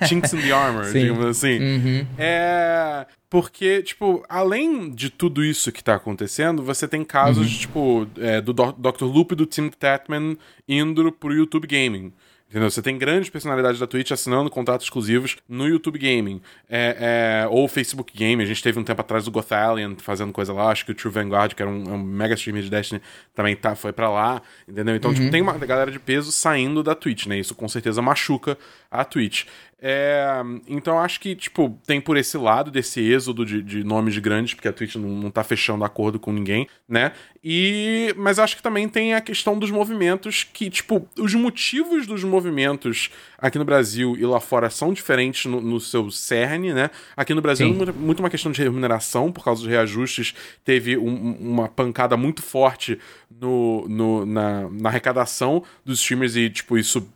é [LAUGHS] chinks in the armor, Sim. digamos assim. Uhum. É. Porque, tipo, além de tudo isso que tá acontecendo, você tem casos, uhum. tipo, é, do Dr. Loop e do Tim Tatman indo pro YouTube Gaming. Entendeu? Você tem grandes personalidades da Twitch assinando contratos exclusivos no YouTube Gaming. É, é, ou Facebook Game. A gente teve um tempo atrás o Gothalion fazendo coisa lá. Acho que o True Vanguard, que era um, um mega streamer de Destiny, também tá, foi para lá. Entendeu? Então, tipo, uhum. tipo, tem uma galera de peso saindo da Twitch, né? Isso com certeza machuca a Twitch. É, então acho que, tipo, tem por esse lado desse êxodo de, de nomes grandes, porque a Twitch não, não tá fechando acordo com ninguém, né? E. Mas acho que também tem a questão dos movimentos que, tipo, os motivos dos movimentos aqui no Brasil e lá fora são diferentes no, no seu cerne, né? Aqui no Brasil é muito uma questão de remuneração, por causa dos reajustes, teve um, uma pancada muito forte no, no na, na arrecadação dos streamers e, tipo, isso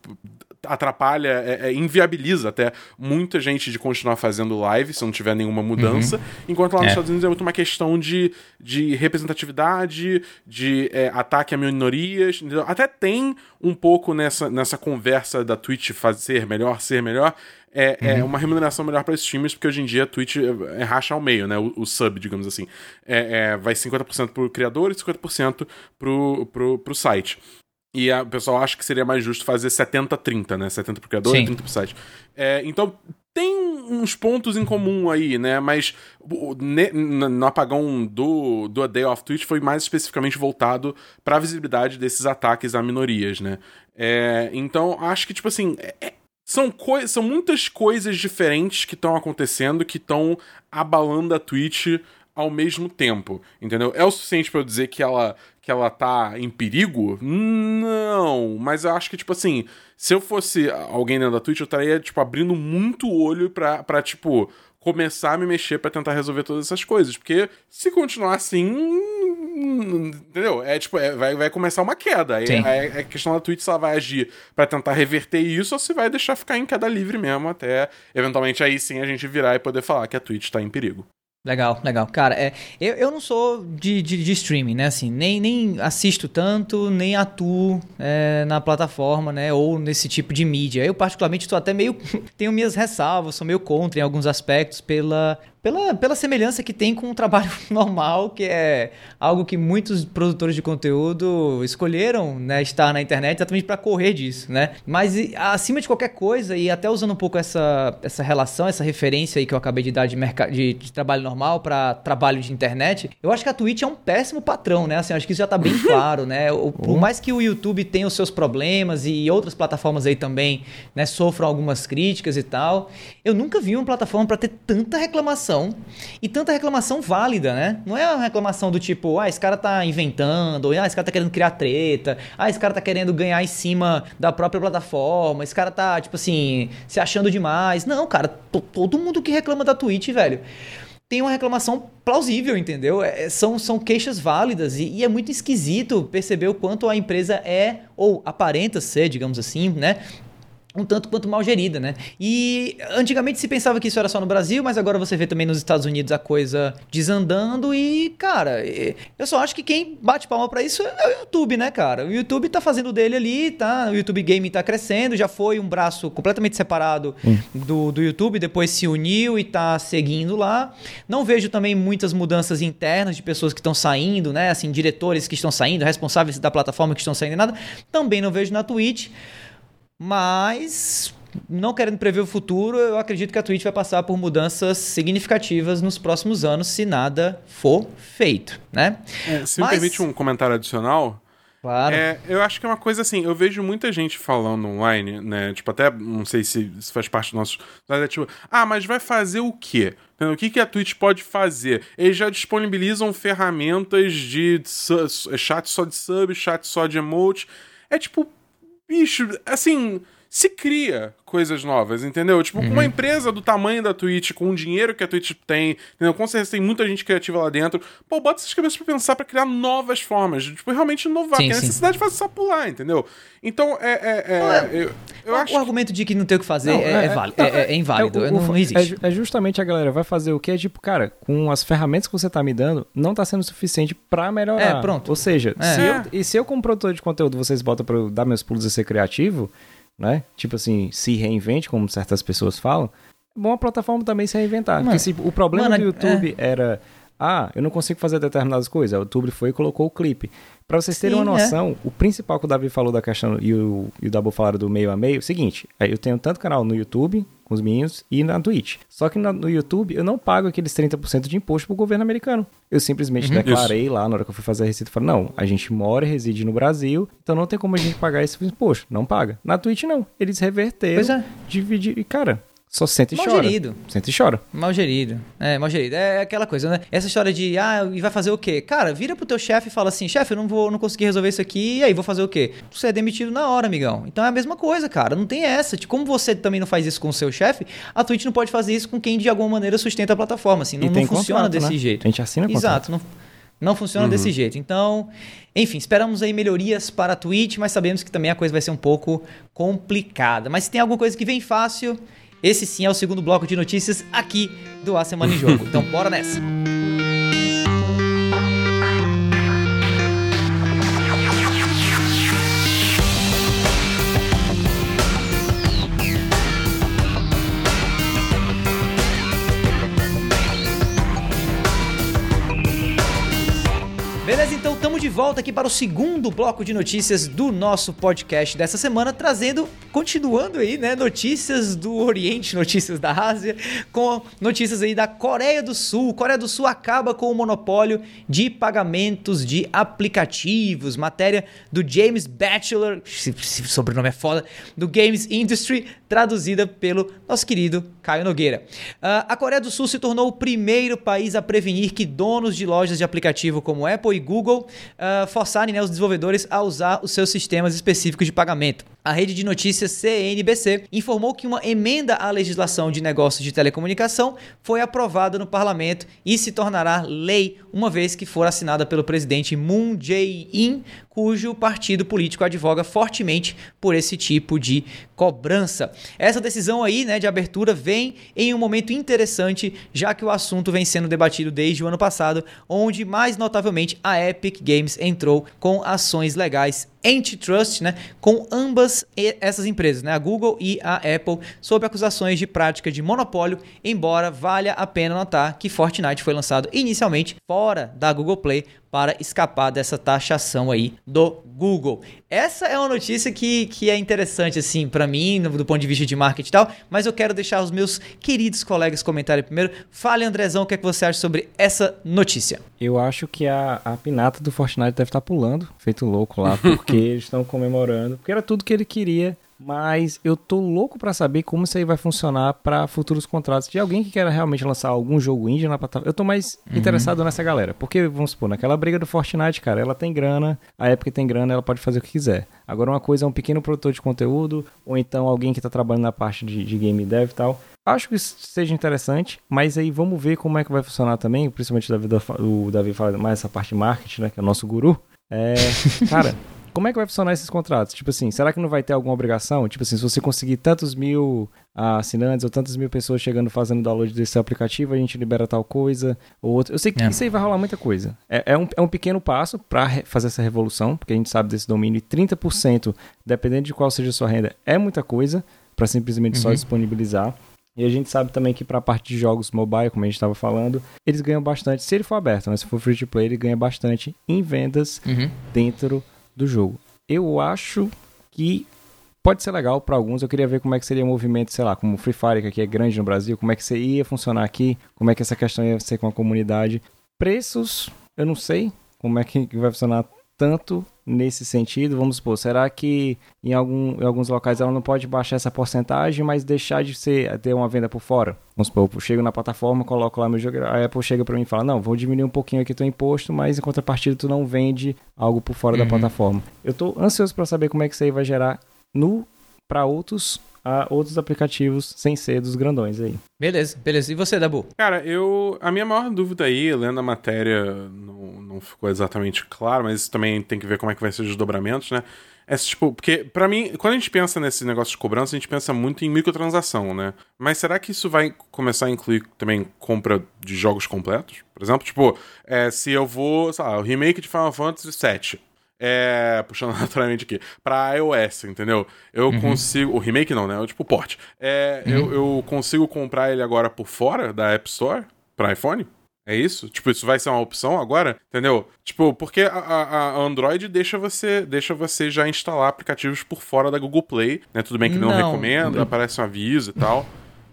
atrapalha, é, é, inviabiliza até muita gente de continuar fazendo live se não tiver nenhuma mudança. Uhum. Enquanto lá nos é. Estados Unidos é muito uma questão de, de representatividade, de é, ataque a minorias. Entendeu? Até tem um pouco nessa, nessa conversa da Twitch fazer melhor, ser melhor. É, é uhum. é uma remuneração melhor para streamers, porque hoje em dia a Twitch é, é racha ao meio, né? O, o sub, digamos assim. É, é, vai 50% pro criador e 50% pro, pro, pro site. E a, o pessoal acha que seria mais justo fazer 70-30, né? 70 pro criador Sim. e 30 pro site. É, então, tem uns pontos em comum aí, né? Mas ne, no apagão do, do A Day of Twitch foi mais especificamente voltado para a visibilidade desses ataques a minorias, né? É, então, acho que, tipo assim. É, é são, são muitas coisas diferentes que estão acontecendo que estão abalando a Twitch ao mesmo tempo, entendeu? É o suficiente para eu dizer que ela que ela tá em perigo? Não, mas eu acho que tipo assim, se eu fosse alguém dentro da Twitch, eu estaria tipo abrindo muito o olho pra, pra tipo começar a me mexer para tentar resolver todas essas coisas, porque se continuar assim, entendeu? É tipo, é, vai, vai começar uma queda. É, é, é questão da Twitch se ela vai agir para tentar reverter isso ou se vai deixar ficar em queda livre mesmo até eventualmente aí sim a gente virar e poder falar que a Twitch tá em perigo. Legal, legal. Cara, é, eu, eu não sou de, de, de streaming, né? Assim, nem, nem assisto tanto, nem atuo é, na plataforma, né? Ou nesse tipo de mídia. Eu, particularmente, estou até meio. [LAUGHS] tenho minhas ressalvas, sou meio contra em alguns aspectos pela, pela, pela semelhança que tem com o trabalho [LAUGHS] normal, que é algo que muitos produtores de conteúdo escolheram né, estar na internet exatamente para correr disso, né? Mas acima de qualquer coisa, e até usando um pouco essa, essa relação, essa referência aí que eu acabei de dar de, de, de trabalho normal para trabalho de internet, eu acho que a Twitch é um péssimo patrão, né? Assim, acho que isso já tá bem [LAUGHS] claro, né? O, por mais que o YouTube tenha os seus problemas e outras plataformas aí também né, sofram algumas críticas e tal, eu nunca vi uma plataforma para ter tanta reclamação reclamação e tanta reclamação válida, né? Não é uma reclamação do tipo, ah, esse cara tá inventando, ah, esse cara tá querendo criar treta, ah, esse cara tá querendo ganhar em cima da própria plataforma, esse cara tá, tipo assim, se achando demais. Não, cara, todo mundo que reclama da Twitch, velho tem uma reclamação plausível, entendeu? É, são, são queixas válidas e, e, é muito esquisito perceber o quanto a empresa é, ou aparenta ser, digamos assim, né? Um tanto quanto mal gerida, né? E antigamente se pensava que isso era só no Brasil, mas agora você vê também nos Estados Unidos a coisa desandando e, cara, eu só acho que quem bate palma para isso é o YouTube, né, cara? O YouTube tá fazendo dele ali, tá? O YouTube Gaming tá crescendo, já foi um braço completamente separado hum. do, do YouTube, depois se uniu e tá seguindo lá. Não vejo também muitas mudanças internas de pessoas que estão saindo, né? Assim, diretores que estão saindo, responsáveis da plataforma que estão saindo e nada. Também não vejo na Twitch. Mas não querendo prever o futuro, eu acredito que a Twitch vai passar por mudanças significativas nos próximos anos, se nada for feito, né? É, se Mas... me permite um comentário adicional. Claro. É, eu acho que é uma coisa assim, eu vejo muita gente falando online, né? Tipo, até não sei se isso faz parte do nosso. Mas é tipo, ah, mas vai fazer o quê? O que, que a Twitch pode fazer? Eles já disponibilizam ferramentas de chat só de sub, chat só de emote. É tipo, bicho, assim, se cria coisas novas, entendeu? Tipo, Uhum. uma empresa do tamanho da Twitch, com o dinheiro que a Twitch tem, entendeu? Com certeza tem muita gente criativa lá dentro. Pô, bota essas cabeças pra pensar pra criar novas formas, de, tipo, realmente inovar. Sim, que a sim. necessidade faz só pular, entendeu? Então, é. é, é, eu, eu o, acho o argumento de que não tem o que fazer Não, é, é válido, é, é- é inválido, É, o- não, o- não é existe. É, justamente a galera vai fazer o que é tipo, cara, com as ferramentas que você tá me dando, não tá sendo suficiente pra melhorar. É, pronto. Ou seja, É. se eu, e se eu como produtor de conteúdo, vocês botam pra eu dar meus pulos e ser criativo, né? Tipo assim, se reinvente, como certas pessoas falam, é bom a plataforma também se reinventar. Mano, Porque se o problema mano, do YouTube era, ah, eu não consigo fazer determinadas coisas, o YouTube foi e colocou o clipe. Pra vocês terem Sim, uma é. noção, o principal que o Davi falou da questão e o, e o Dabu falaram do meio a meio, é o seguinte, eu tenho tanto canal no YouTube, com os meninos, e na Twitch. Só que no YouTube eu não pago aqueles 30% de imposto pro governo americano. Eu simplesmente Uhum. declarei lá na hora que eu fui fazer a receita, falei, não, a gente mora e reside no Brasil, então não tem como a gente pagar esse imposto. Não paga. Na Twitch não. Eles reverteram, Pois é. dividiram, e cara, só senta e Mal chora. gerido. Senta e chora. Mal gerido. É, mal gerido. É aquela coisa, né? Essa história de, ah, e vai fazer o quê? Cara, vira pro teu chefe e fala assim, chefe, eu não vou, não consegui resolver isso aqui, e aí, vou fazer o quê? Você é demitido na hora, amigão. Então é a mesma coisa, cara. Não tem essa. Tipo, Como você também não faz isso com o seu chefe, a Twitch não pode fazer isso com quem de alguma maneira sustenta a plataforma, assim. Não, não funciona contrato, desse né? jeito. A gente assina contrato. Exato, não, não funciona desse jeito. Então, enfim, esperamos aí melhorias para a Twitch, mas sabemos que também a coisa vai ser um pouco complicada. Mas se tem alguma coisa que vem fácil, esse sim é o segundo bloco de notícias aqui do A Semana em Jogo. Então, bora nessa. De volta aqui para o segundo bloco de notícias do nosso podcast dessa semana, trazendo, continuando aí, né, notícias do Oriente, [LAUGHS] notícias da Ásia, com notícias aí da Coreia do Sul. Coreia do Sul acaba com o monopólio de pagamentos de aplicativos. Matéria do James se sobrenome é foda, do Games Industry, traduzida pelo nosso querido Caio Nogueira. Ah, a Coreia do Sul se tornou o primeiro país a prevenir que donos de lojas de aplicativo como Apple e Google ah, forçarem né, os desenvolvedores a usar os seus sistemas específicos de pagamento. A rede de notícias CNBC informou que uma emenda à legislação de negócios de telecomunicação foi aprovada no parlamento e se tornará lei uma vez que for assinada pelo presidente Moon Jae-in, cujo partido político advoga fortemente por esse tipo de cobrança. Essa decisão aí, né, de abertura vem em um momento interessante, já que o assunto vem sendo debatido desde o ano passado, onde mais notavelmente a Epic Games entrou com ações legais antitrust, né, com ambas e- essas empresas, né, a Google e a Apple, sob acusações de prática de monopólio, embora valha a pena notar que Fortnite foi lançado inicialmente fora da Google Play para escapar dessa taxação aí do Google. Essa é uma notícia que, que é interessante, assim, para mim, do ponto de vista de marketing e tal, mas eu quero deixar os meus queridos colegas comentarem primeiro. Fale, Andrezão, o que é que você acha sobre essa notícia? Eu acho que a, a pinata do Fortnite deve estar pulando, feito louco lá, porque [LAUGHS] eles estão comemorando. Porque era tudo que ele queria. Mas eu tô louco pra saber como isso aí vai funcionar pra futuros contratos de alguém que queira realmente lançar algum jogo indie na plataforma. Eu tô mais interessado nessa galera. Porque, vamos supor, naquela briga do Fortnite, cara, ela tem grana, a Epic tem grana, ela pode fazer o que quiser. Agora, uma coisa é um pequeno produtor de conteúdo, ou então alguém que tá trabalhando na parte de, de game dev e tal. Acho que isso seja interessante, mas aí vamos ver como é que vai funcionar também, principalmente o Davi, o Davi fala mais essa parte de marketing, né, que é o nosso guru. É, [LAUGHS] cara, como é que vai funcionar esses contratos? Tipo assim, será que não vai ter alguma obrigação? Tipo assim, se você conseguir tantos mil ah, assinantes ou tantas mil pessoas chegando fazendo download desse aplicativo, a gente libera tal coisa ou outra. Eu sei que É. isso aí vai rolar muita coisa. É, é um, é um pequeno passo para fazer essa revolução, porque a gente sabe desse domínio e 30%, dependendo de qual seja a sua renda, é muita coisa para simplesmente só Uhum. disponibilizar. E a gente sabe também que para a parte de jogos mobile, como a gente estava falando, eles ganham bastante. Se ele for aberto, né? se for free to play, ele ganha bastante em vendas dentro do jogo. Eu acho que pode ser legal para alguns. Eu queria ver como é que seria o movimento, sei lá, como o Free Fire, que aqui é grande no Brasil, como é que ia funcionar aqui, como é que essa questão ia ser com a comunidade. Preços, eu não sei como é que vai funcionar tanto nesse sentido. Vamos supor, será que em, algum, em alguns locais ela não pode baixar essa porcentagem, mas deixar de ser ter uma venda por fora? Vamos supor, eu chego na plataforma, coloco lá meu jogo, a Apple chega para mim e fala: "Não, vou diminuir um pouquinho aqui teu imposto, mas em contrapartida tu não vende algo por fora da Uhum. plataforma". Eu tô ansioso para saber como é que isso aí vai gerar no para outros a outros aplicativos sem ser dos grandões aí. Beleza, beleza. E você, Dabu? Cara, eu. A minha maior dúvida aí, lendo a matéria, não, não ficou exatamente claro, mas também tem que ver como é que vai ser os desdobramentos, né? É tipo, porque para mim, quando a gente pensa nesse negócio de cobrança, a gente pensa muito em microtransação, né? Mas será que isso vai começar a incluir também compra de jogos completos? Por exemplo, tipo, é, se eu vou, sei lá, o remake de Final Fantasy VII é, puxando [LAUGHS] naturalmente aqui, pra iOS, entendeu? Eu uhum. consigo. O remake não, né? É tipo port. É, uhum. eu, eu consigo comprar ele agora por fora da App Store pra iPhone? É isso? Tipo, isso vai ser uma opção agora? Entendeu? Tipo, porque a, a, Android deixa você, deixa você já instalar aplicativos por fora da Google Play, né? Tudo bem que não, não recomenda, aparece um aviso e tal.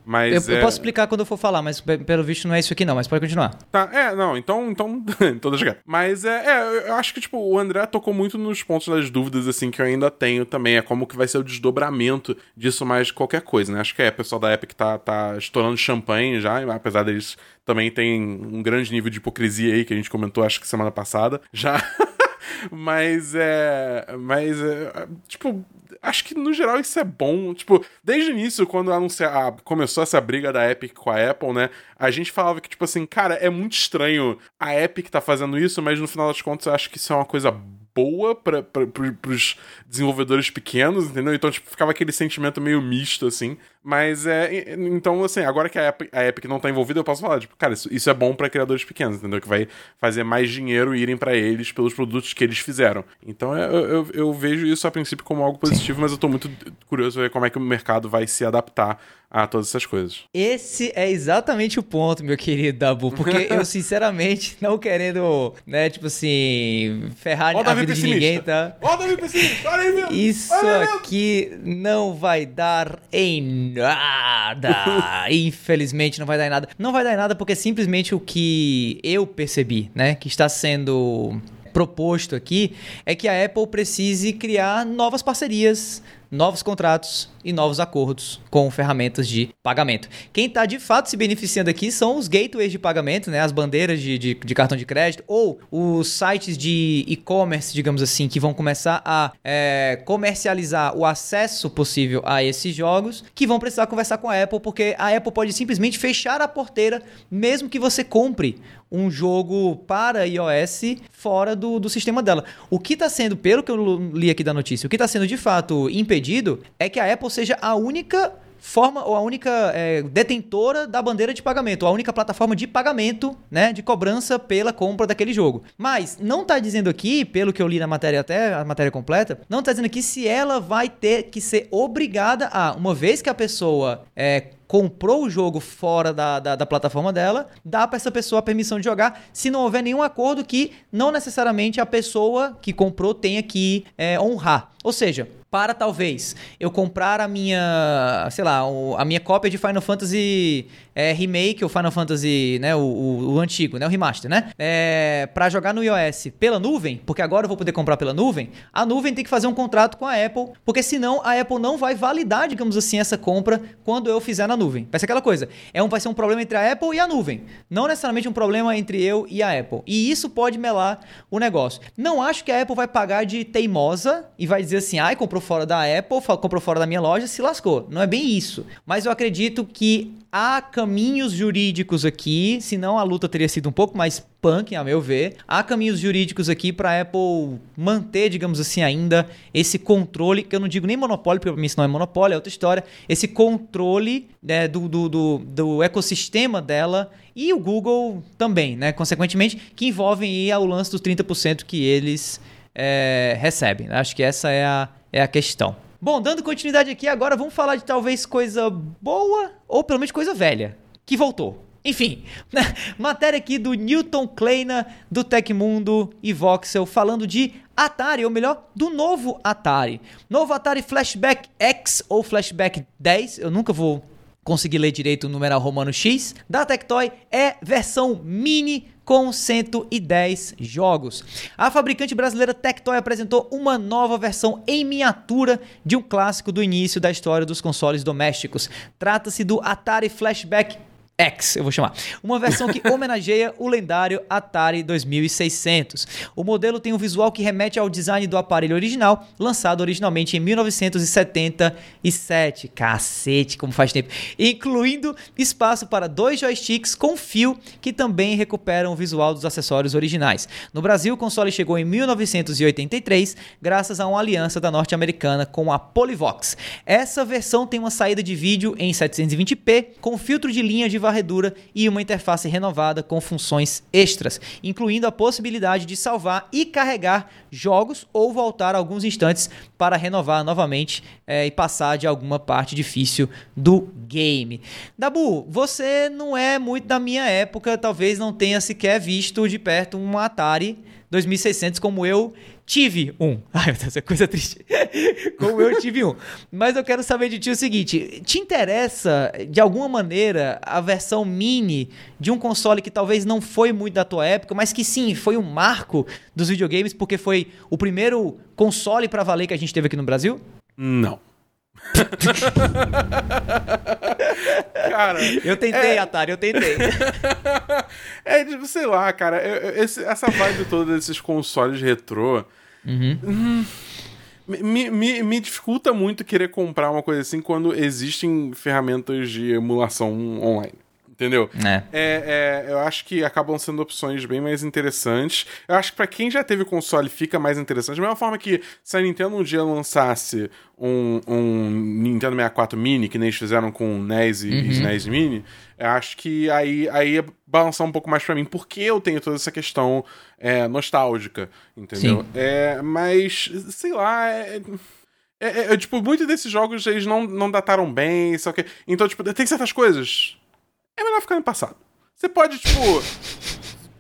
Mas eu, é... eu, posso explicar quando eu for falar, mas pelo visto não é isso aqui não, mas pode continuar. Tá, é, não, então, então, [LAUGHS] então deixa quieto. Mas é, é, eu acho que, tipo, o André tocou muito nos pontos das dúvidas, assim, que eu ainda tenho também, é como que vai ser o desdobramento disso mais de qualquer coisa, né? Acho que é, o pessoal da Epic tá, tá estourando champanhe já, apesar deles também tem um grande nível de hipocrisia aí, que a gente comentou, acho que semana passada, já... [LAUGHS] mas é. Mas é. Tipo, acho que no geral isso é bom. Tipo, desde o início, quando anunciar, começou essa briga da Epic com a Apple, né? A gente falava que, tipo assim, cara, é muito estranho a Epic tá fazendo isso, mas no final das contas eu acho que isso é uma coisa boa para os desenvolvedores pequenos, entendeu? Então, tipo, ficava aquele sentimento meio misto, assim. Mas é. Então, assim, agora que a Epic, a Epic não tá envolvida, eu posso falar, tipo, cara, isso, isso é bom para criadores pequenos, entendeu? Que vai fazer mais dinheiro irem para eles pelos produtos que eles fizeram. Então, é, eu, eu, eu, vejo isso a princípio como algo positivo, Sim. mas eu tô muito curioso ver como é que o mercado vai se adaptar a todas essas coisas. Esse é exatamente o ponto, meu querido Dabu, porque eu, [LAUGHS] sinceramente, não querendo, né, tipo assim, ferrar a vida de ninguém, tá? Isso aqui não vai dar em nada. [LAUGHS] Infelizmente não vai dar em nada. Não vai dar em nada porque simplesmente o que eu percebi, né, que está sendo proposto aqui é que a Apple precise criar novas parcerias, novos contratos e novos acordos com ferramentas de pagamento. Quem está de fato se beneficiando aqui são os gateways de pagamento, né, as bandeiras de, de, de cartão de crédito ou os sites de e-commerce, digamos assim, que vão começar a é, comercializar o acesso possível a esses jogos, que vão precisar conversar com a Apple, porque a Apple pode simplesmente fechar a porteira, mesmo que você compre um jogo para iOS fora do, do sistema dela. O que está sendo, pelo que eu li aqui da notícia, o que está sendo de fato impedido é que a Apple seja a única forma ou a única é, detentora da bandeira de pagamento, a única plataforma de pagamento, né, de cobrança pela compra daquele jogo. Mas não está dizendo aqui, pelo que eu li na matéria até a matéria completa, não está dizendo aqui se ela vai ter que ser obrigada a, uma vez que a pessoa é, comprou o jogo fora da, da, da plataforma dela, dá para essa pessoa a permissão de jogar, se não houver nenhum acordo que não necessariamente a pessoa que comprou tenha que é, honrar. Ou seja, para talvez eu comprar a minha, sei lá, a minha cópia de Final Fantasy é, Remake ou Final Fantasy, né, o, o, o antigo, né, o remaster, né, é, para jogar no iOS pela nuvem, porque agora eu vou poder comprar pela nuvem, a nuvem tem que fazer um contrato com a Apple, porque senão a Apple não vai validar, digamos assim, essa compra quando eu fizer na nuvem. Vai ser aquela coisa, é um, vai ser um problema entre a Apple e a nuvem, não necessariamente um problema entre eu e a Apple. E isso pode melar o negócio. Não acho que a Apple vai pagar de teimosa e vai dizer assim, ai, comprou fora da Apple, comprou fora da minha loja, se lascou. Não é bem isso. Mas eu acredito que há caminhos jurídicos aqui, senão a luta teria sido um pouco mais punk, a meu ver. Há caminhos jurídicos aqui para Apple manter, digamos assim, ainda esse controle, que eu não digo nem monopólio, porque para mim isso não é monopólio, é outra história. Esse controle né, do, do, do, do, ecossistema dela e o Google também, né? Consequentemente, que envolvem aí o lance dos 30% que eles é, recebem. Acho que essa é a, é a questão. Bom, dando continuidade aqui, agora vamos falar de talvez coisa boa ou pelo menos coisa velha, que voltou. Enfim, [LAUGHS] matéria aqui do Newton Kleina, do Tecmundo e Voxel, falando de Atari, ou melhor, do novo Atari. Novo Atari Flashback X ou Flashback 10, eu nunca vou conseguir ler direito o numeral romano X, da Tectoy é versão mini com 110 jogos. A fabricante brasileira Tectoy apresentou uma nova versão em miniatura de um clássico do início da história dos consoles domésticos. Trata-se do Atari Flashback X, eu vou chamar. Uma versão que homenageia o lendário Atari 2600. O modelo tem um visual que remete ao design do aparelho original, lançado originalmente em 1977. Cacete, como faz tempo. Incluindo espaço para dois joysticks com fio que também recuperam o visual dos acessórios originais. No Brasil, o console chegou em 1983, graças a uma aliança da norte-americana com a Polivox. Essa versão tem uma saída de vídeo em 720p com filtro de linha de varredura e uma interface renovada com funções extras, incluindo a possibilidade de salvar e carregar jogos ou voltar alguns instantes para renovar novamente é, e passar de alguma parte difícil do game. Dabu, você não é muito da minha época, talvez não tenha sequer visto de perto um Atari 2600 como eu tive um. [LAUGHS] Ai, meu Deus, é coisa triste. [LAUGHS] Como eu tive um. Mas eu quero saber de ti o seguinte: te interessa, de alguma maneira, a versão mini de um console que talvez não foi muito da tua época, mas que sim, foi um marco dos videogames, porque foi o primeiro console para valer que a gente teve aqui no Brasil? Não. [LAUGHS] cara. Eu tentei, é... Atari, eu tentei. [LAUGHS] é, tipo, sei lá, cara. esse, essa vibe toda desses consoles retrô. Uhum. Hum, me, me, me dificulta muito querer comprar uma coisa assim quando existem ferramentas de emulação online. Entendeu? É. É, é. eu acho que acabam sendo opções bem mais interessantes. Eu acho que para quem já teve console fica mais interessante. Da mesma forma que se a Nintendo um dia lançasse um, um Nintendo 64 Mini, que nem eles fizeram com o NES e uhum. SNES Mini, eu acho que aí, aí ia balançar um pouco mais para mim, porque eu tenho toda essa questão é, nostálgica, entendeu? É, mas, sei lá, é, é, é, é, tipo, muitos desses jogos eles não, não dataram bem, só que. Então, tipo, tem certas coisas é melhor ficar no passado. Você pode, tipo,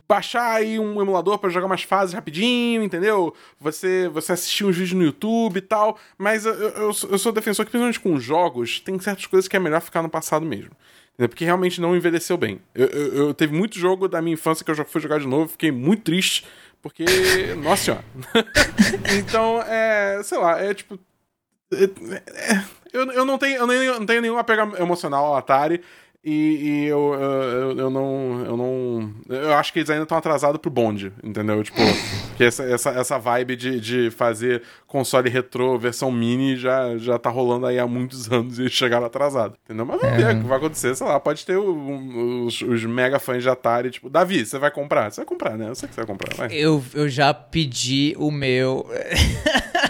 baixar aí um emulador para jogar umas fases rapidinho, entendeu? Você, você assistir uns vídeos no YouTube e tal. Mas eu, eu, eu sou defensor que, principalmente com jogos, tem certas coisas que é melhor ficar no passado mesmo. Entendeu? Porque realmente não envelheceu bem. Eu, eu, eu teve muito jogo da minha infância que eu já fui jogar de novo, fiquei muito triste. Porque, [LAUGHS] nossa senhora. [LAUGHS] então, é. Sei lá, é tipo. É, é, eu, eu não tenho, eu nem, não tenho nenhum apego emocional ao Atari. E, e eu, eu, eu, não. Eu não. Eu acho que eles ainda estão atrasados pro bonde, entendeu? Tipo, [LAUGHS] que essa, essa, essa vibe de, de fazer console retrô versão mini já, já tá rolando aí há muitos [LAUGHS] anos e chegaram atrasados, entendeu? Mas vamos é. ver o que vai acontecer, sei lá, pode ter o, os, os, mega fãs de Atari, tipo, Davi, você vai comprar? Você vai comprar, né? Eu sei que você vai comprar, vai. Eu, eu já pedi o meu. [LAUGHS]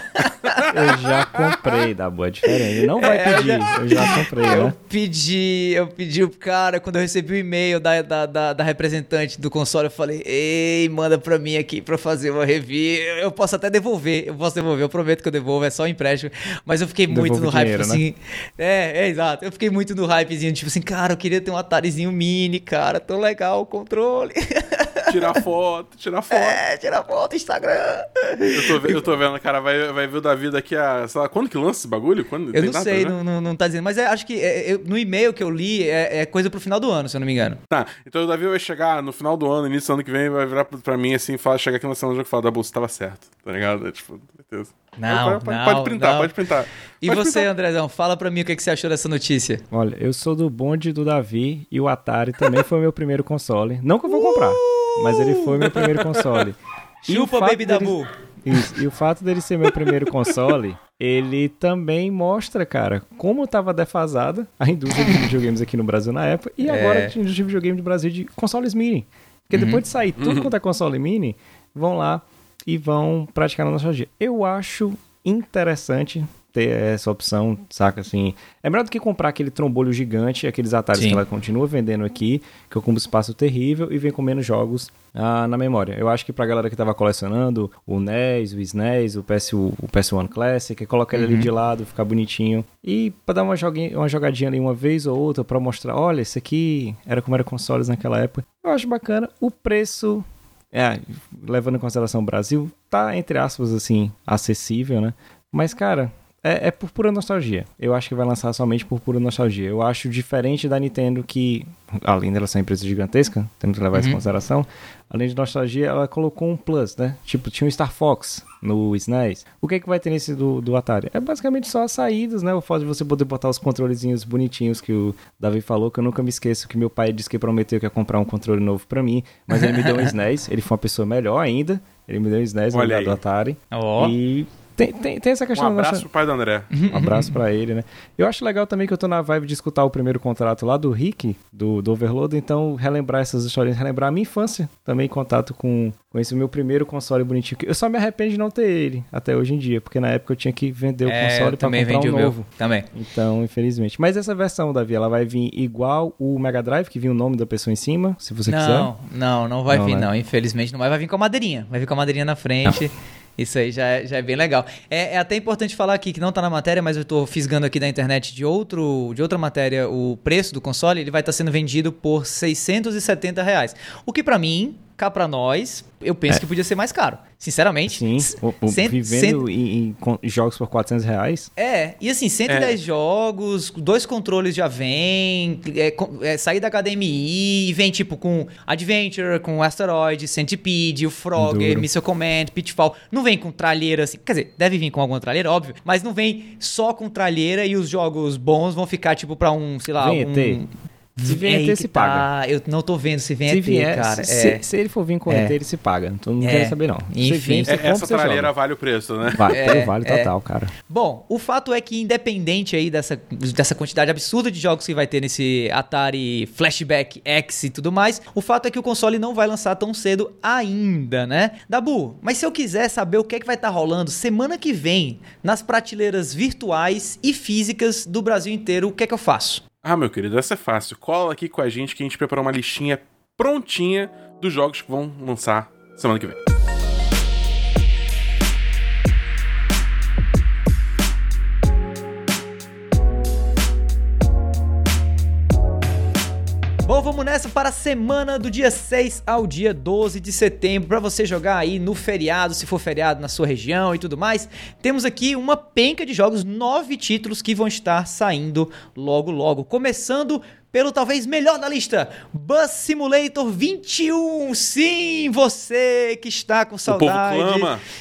Eu já comprei, da boa é diferente. Não vai é, pedir, eu já comprei, eu né? Pedi, eu pedi o cara, quando eu recebi o e-mail da, da, da, da, representante do console, eu falei, ei, manda pra mim aqui pra fazer uma review. Eu posso até devolver, eu posso devolver, eu prometo que eu devolvo, é só um empréstimo. Mas eu fiquei muito no hype, dinheiro, assim. Né? É, é, exato. Eu fiquei muito no hypezinho, tipo assim, cara, eu queria ter um Atarizinho mini, cara, tão legal o controle. [LAUGHS] Tirar foto, tirar foto. É, tirar foto, Instagram. Eu tô, eu tô vendo, cara, vai, vai ver o Davi daqui a. Sei lá, quando que lança esse bagulho? Quando? Eu não data, sei, né? não, não, tá dizendo. Mas é, acho que é, eu, no e-mail que eu li é, é, coisa pro final do ano, se eu não me engano. Tá, então o Davi vai chegar no final do ano, início do ano que vem, vai virar pra mim assim, fala, chegar aqui no cena do jogo e falar, da bolsa tava certo, tá ligado? É, tipo, certeza. Não, pode, não, pode printar, não. pode printar. E pode você, printar. Andrezão, fala pra mim o que, que você achou dessa notícia. Olha, eu sou do bonde do Davi e o Atari também foi o meu primeiro console. Não que eu vou comprar, mas ele foi meu primeiro console. [LAUGHS] Chupa, Baby Dabu! Isso, e o fato dele ser meu primeiro console, ele também mostra, cara, como estava defasada a indústria de [LAUGHS] videogames aqui no Brasil na época e agora é. a indústria de videogame do Brasil de consoles mini. Porque uhum. depois de sair tudo uhum. quanto é console mini, vão lá e vão praticar na nostalgia. Eu acho interessante ter essa opção, saca? Assim, é melhor do que comprar aquele trombolho gigante, aqueles atalhos que ela continua vendendo aqui, que ocupa um espaço terrível e vem com menos jogos ah, na memória. Eu acho que pra galera que tava colecionando o NES, o SNES, o, PS, o PS1 Classic, coloca ele uhum. ali de lado, ficar bonitinho. E pra dar uma, joguinha, uma jogadinha ali uma vez ou outra, pra mostrar, olha, esse aqui era como era consoles naquela época. Eu acho bacana. O preço é, levando em consideração o Brasil, tá, entre aspas, assim, acessível, né? Mas, cara, é, é, por pura nostalgia. Eu acho que vai lançar somente por pura nostalgia. Eu acho diferente da Nintendo que, além dela ser uma empresa gigantesca, temos que levar uhum. isso em uhum. consideração, além de nostalgia, ela colocou um plus, né? Tipo, tinha um Star Fox no SNES. O que é que vai ter nesse do, do Atari? É basicamente só as saídas, né? O fato de você poder botar os controlezinhos bonitinhos que o Davi falou, que eu nunca me esqueço que meu pai disse que prometeu que ia comprar um controle novo para mim, mas ele me deu um [LAUGHS] SNES, ele foi uma pessoa melhor ainda, ele me deu um SNES no lugar do Atari. Oh. E tem, tem, tem essa questão. Um abraço nossa... pro pai do André. Um abraço para ele, né? Eu acho legal também que eu tô na vibe de escutar o primeiro contrato lá do Rick, do, do Overload, então relembrar essas histórias, relembrar a minha infância também em contato com, com esse meu primeiro console bonitinho. Eu só me arrependo de não ter ele até hoje em dia, porque na época eu tinha que vender o é, console para comprar um novo. Meu. Também. Então, infelizmente. Mas essa versão, Davi, ela vai vir igual o Mega Drive, que vinha o nome da pessoa em cima, se você não, quiser. Não, não, não vai não, vir, né? não. Infelizmente não vai. Vai vir com a madeirinha. Vai vir com a madeirinha na frente. Não. Isso aí já é, já é bem legal. É, é, até importante falar aqui que não está na matéria, mas eu estou fisgando aqui da internet de, outro, de outra matéria o preço do console. Ele vai estar tá sendo vendido por 670 reais. O que para mim cá para nós, eu penso é. que podia ser mais caro. Sinceramente. Sim, o, o, cent, vivendo cent... em, em, jogos por 400 reais. É, e assim, 110 é. jogos, dois controles já vem, é, é, sair da HDMI, vem tipo com Adventure, com Asteroid, Centipede, o Frogger, Missile Command, Pitfall. Não vem com tralheira assim, quer dizer, deve vir com alguma tralheira, óbvio, mas não vem só com tralheira e os jogos bons vão ficar tipo para um, sei lá, vem um... Se vier ET, se tá. paga. Eu não tô vendo se vem se vier, cara. Se, é. se, ele for vir com é. ET, ele se paga. Então não é. quero saber, não. Enfim. Vem, essa tralheira vale o preço, né? Vale, é, [LAUGHS] vale é. total, cara. Bom, o fato é que independente aí dessa, dessa quantidade absurda de jogos que vai ter nesse Atari Flashback X e tudo mais, o fato é que o console não vai lançar tão cedo ainda, né? Dabu, mas se eu quiser saber o que é que vai estar tá rolando semana que vem nas prateleiras virtuais e físicas do Brasil inteiro, o que é que eu faço? Ah, meu querido, essa é fácil. Cola aqui com a gente que a gente preparou uma listinha prontinha dos jogos que vão lançar semana que vem. Bom, vamos nessa para a semana do dia 6 ao dia 12 de setembro, para você jogar aí no feriado, se for feriado na sua região e tudo mais. Temos aqui uma penca de jogos, nove títulos que vão estar saindo logo logo. Começando pelo talvez melhor da lista, Bus Simulator 21. Sim, você que está com saudade.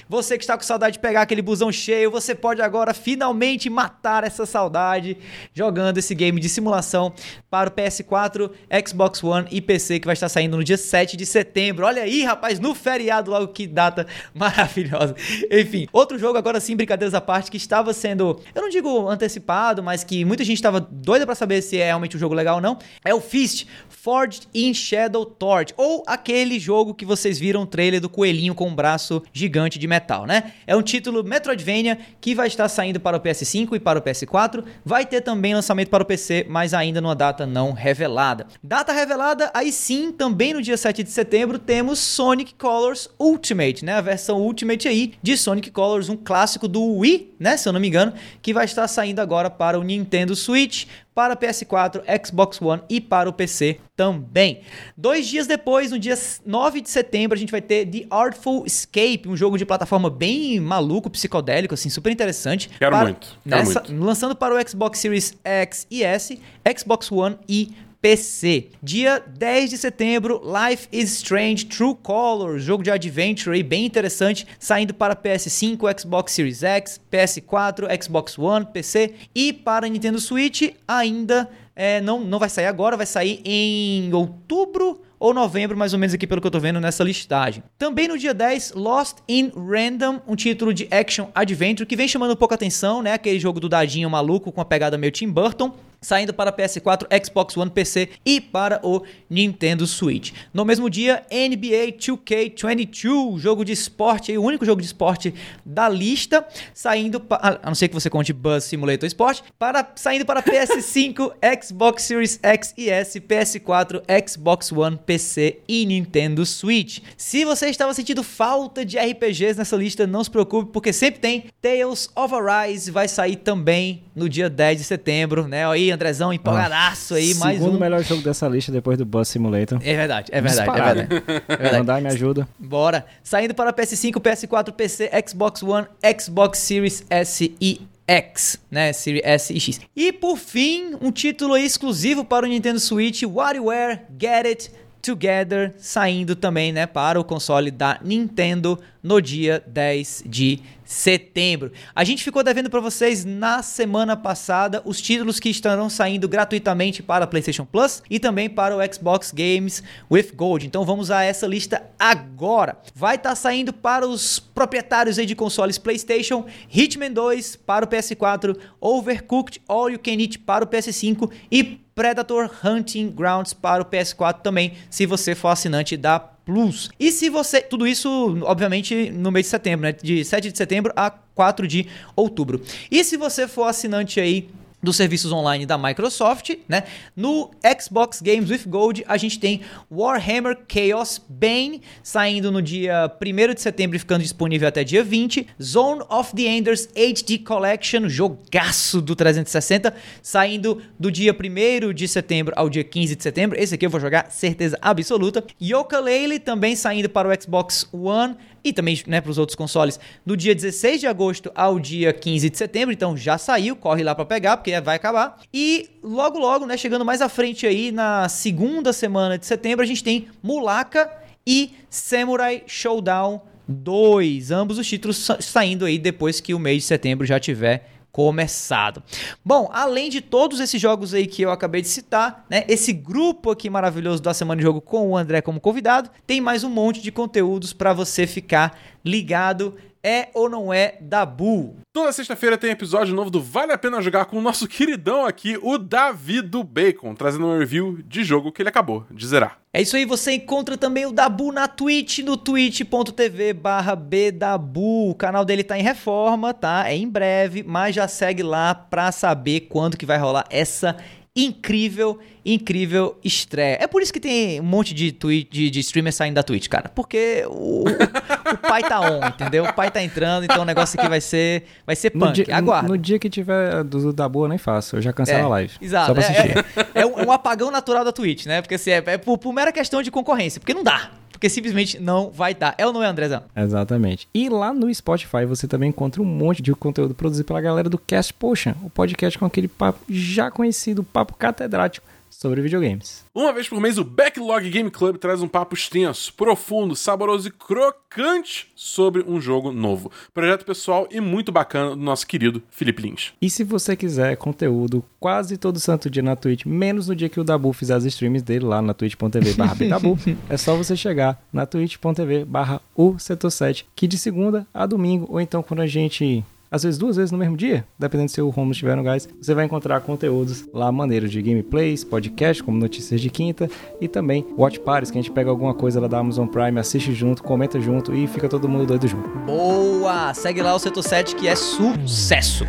Você que está com saudade de pegar aquele busão cheio, você pode agora finalmente matar essa saudade jogando esse game de simulação para o PS4, Xbox One e PC que vai estar saindo no dia 7 de setembro. Olha aí, rapaz, no feriado logo que data maravilhosa. [LAUGHS] Enfim, outro jogo agora sim, brincadeiras à parte, que estava sendo, eu não digo antecipado, mas que muita gente estava doida para saber se é realmente um jogo legal ou não, é o Fist Forged in Shadow Torch, ou aquele jogo que vocês viram o trailer do coelhinho com um braço gigante de metal, né? É um título Metroidvania que vai estar saindo para o PS5 e para o PS4, vai ter também lançamento para o PC, mas ainda numa data não revelada. Data revelada, aí sim, também no dia 7 de setembro, temos Sonic Colors Ultimate, né? A versão Ultimate aí de Sonic Colors, um clássico do Wii, né? Se eu não me engano, que vai estar saindo agora para o Nintendo Switch, para PS4, Xbox One e para o PC também. Dois dias depois, no dia 9 de setembro, a gente vai ter The Artful Escape, um jogo de plataforma bem maluco, psicodélico, assim, super interessante. Quero para, muito. Quero nessa, muito. Lançando para o Xbox Series X e S, Xbox One e PC. Dia 10 de setembro, Life is Strange True Colors, jogo de adventure aí bem interessante, saindo para PS5, Xbox Series X, PS4, Xbox One, PC e para Nintendo Switch ainda é, não, não vai sair agora, vai sair em outubro ou novembro, mais ou menos aqui pelo que eu tô vendo nessa listagem. Também no dia 10, Lost in Random, um título de action adventure que vem chamando um pouco atenção, né? Aquele jogo do dadinho maluco com a pegada meio Tim Burton saindo para PS4, Xbox One, PC e para o Nintendo Switch. No mesmo dia, NBA 2K22, jogo de esporte, o único jogo de esporte da lista, saindo para, a não ser que você conte Buzz Simulator Sport, para saindo para PS5, [LAUGHS] Xbox Series X e S, PS4, Xbox One, PC e Nintendo Switch. Se você estava sentindo falta de RPGs nessa lista, não se preocupe, porque sempre tem Tales of Arise, vai sair também no dia 10 de setembro, né? Aí Andrezão, empolgadaço aí, mais um. Segundo melhor jogo dessa lista depois do Bus Simulator. É verdade, é verdade, é verdade. É [LAUGHS] verdade. Mandar me ajuda. Bora. Saindo para PS5, PS4, PC, Xbox One, Xbox Series S e X, né? Series S e X. E por fim, um título exclusivo para o Nintendo Switch, WarioWare Get It Together, saindo também, né, para o console da Nintendo no dia 10 de setembro. A gente ficou devendo para vocês na semana passada os títulos que estarão saindo gratuitamente para a PlayStation Plus e também para o Xbox Games with Gold. Então vamos a essa lista agora. Vai estar tá saindo para os proprietários de consoles PlayStation, Hitman 2 para o PS4, Overcooked All You Can Eat para o PS5 e Predator Hunting Grounds para o PS4 também, se você for assinante da Plus. E se você. Tudo isso, obviamente, no mês de setembro, né? De 7 de setembro a 4 de outubro. E se você for assinante aí dos serviços online da Microsoft, né? No Xbox Games with Gold, a gente tem Warhammer Chaos Bane saindo no dia 1 de setembro e ficando disponível até dia 20. Zone of the Enders HD Collection, jogaço do 360, saindo do dia 1 de setembro ao dia 15 de setembro. Esse aqui eu vou jogar certeza absoluta. Yooka-Laylee também saindo para o Xbox One e também né, para os outros consoles do dia 16 de agosto ao dia 15 de setembro. Então já saiu, corre lá para pegar, porque vai acabar. E logo, logo, né, chegando mais à frente aí, na segunda semana de setembro, a gente tem Mulaka e Samurai Showdown 2. Ambos os títulos saindo aí depois que o mês de setembro já tiver começado. Bom, além de todos esses jogos aí que eu acabei de citar, né, esse grupo aqui maravilhoso da Semana de Jogo com o André como convidado, tem mais um monte de conteúdos para você ficar ligado é ou não é Dabu? Toda sexta-feira tem episódio novo do Vale a Pena Jogar com o nosso [LAUGHS] queridão aqui, o Davi do Bacon, trazendo um review de jogo que ele acabou de zerar. É isso aí, você encontra também o Dabu na Twitch, no twitch.tv barra bdabu. O canal dele tá em reforma, tá? É em breve, mas já segue lá pra saber quando que vai rolar essa incrível, incrível estreia. É por isso que tem um monte de, tweet, de, de streamer saindo da Twitch, cara. Porque o, o, pai tá on, entendeu? O pai tá entrando, então o negócio aqui vai ser, vai ser punk. No dia, Aguarda. No, no, dia que tiver do, da boa, nem faço. Eu já cancelo é, a live. Exato. Só pra assistir. É, é, é, um apagão natural da Twitch, né? Porque assim, é, é por, por mera questão de concorrência. Porque não dá porque simplesmente não vai dar. É ou não é, Andrezão? Exatamente. E lá no Spotify você também encontra um monte de conteúdo produzido pela galera do Cast Potion, o podcast com aquele papo já conhecido, papo catedrático sobre videogames. Uma vez por mês, o Backlog Game Club traz um papo extenso, profundo, saboroso e crocante sobre um jogo novo. Projeto pessoal e muito bacana do nosso querido Felipe Lins. E se você quiser conteúdo quase todo santo dia na Twitch, menos no dia que o Dabu fizer as streams dele lá na twitch.tv barra [LAUGHS] é só você chegar na twitch.tv barra o setor 7, que de segunda a domingo, ou então quando a gente às vezes duas vezes no mesmo dia, dependendo se o home estiver no gás, você vai encontrar conteúdos lá maneiros de gameplays, podcast, como notícias de quinta, e também watch parties, que a gente pega alguma coisa lá da Amazon Prime, assiste junto, comenta junto e fica todo mundo doido junto. Boa! Segue lá o Setor 7 que é sucesso!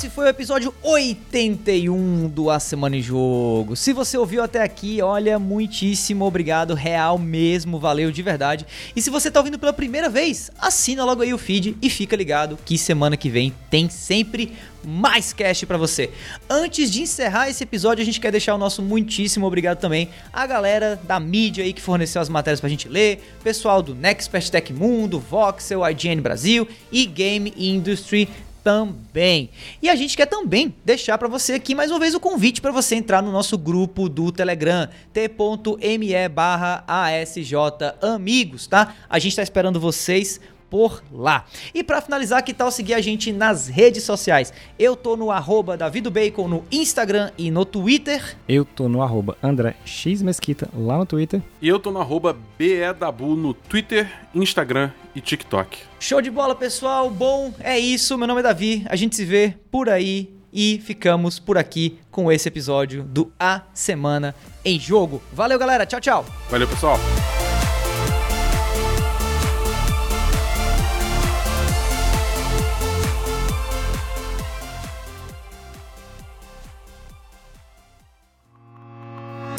Esse foi o episódio 81 do A Semana em Jogo. Se você ouviu até aqui, olha, muitíssimo obrigado, real mesmo, valeu de verdade. E se você tá ouvindo pela primeira vez, assina logo aí o feed e fica ligado que semana que vem tem sempre mais cast para você. Antes de encerrar esse episódio, a gente quer deixar o nosso muitíssimo obrigado também à galera da mídia aí que forneceu as matérias pra gente ler, pessoal do Nextpast Tech Mundo, Voxel, IGN Brasil e Game Industry também. E a gente quer também deixar para você aqui mais uma vez o convite para você entrar no nosso grupo do Telegram, t.me barra ASJ Amigos, tá? A gente está esperando vocês por lá. E para finalizar, que tal seguir a gente nas redes sociais? Eu tô no arroba Bacon no Instagram e no Twitter. Eu tô no arroba André X Mesquita lá no Twitter. E eu tô no arroba BEDabu no Twitter, Instagram e TikTok. Show de bola, pessoal. Bom, é isso. Meu nome é Davi. A gente se vê por aí e ficamos por aqui com esse episódio do A Semana em Jogo. Valeu, galera. Tchau, tchau. Valeu, pessoal.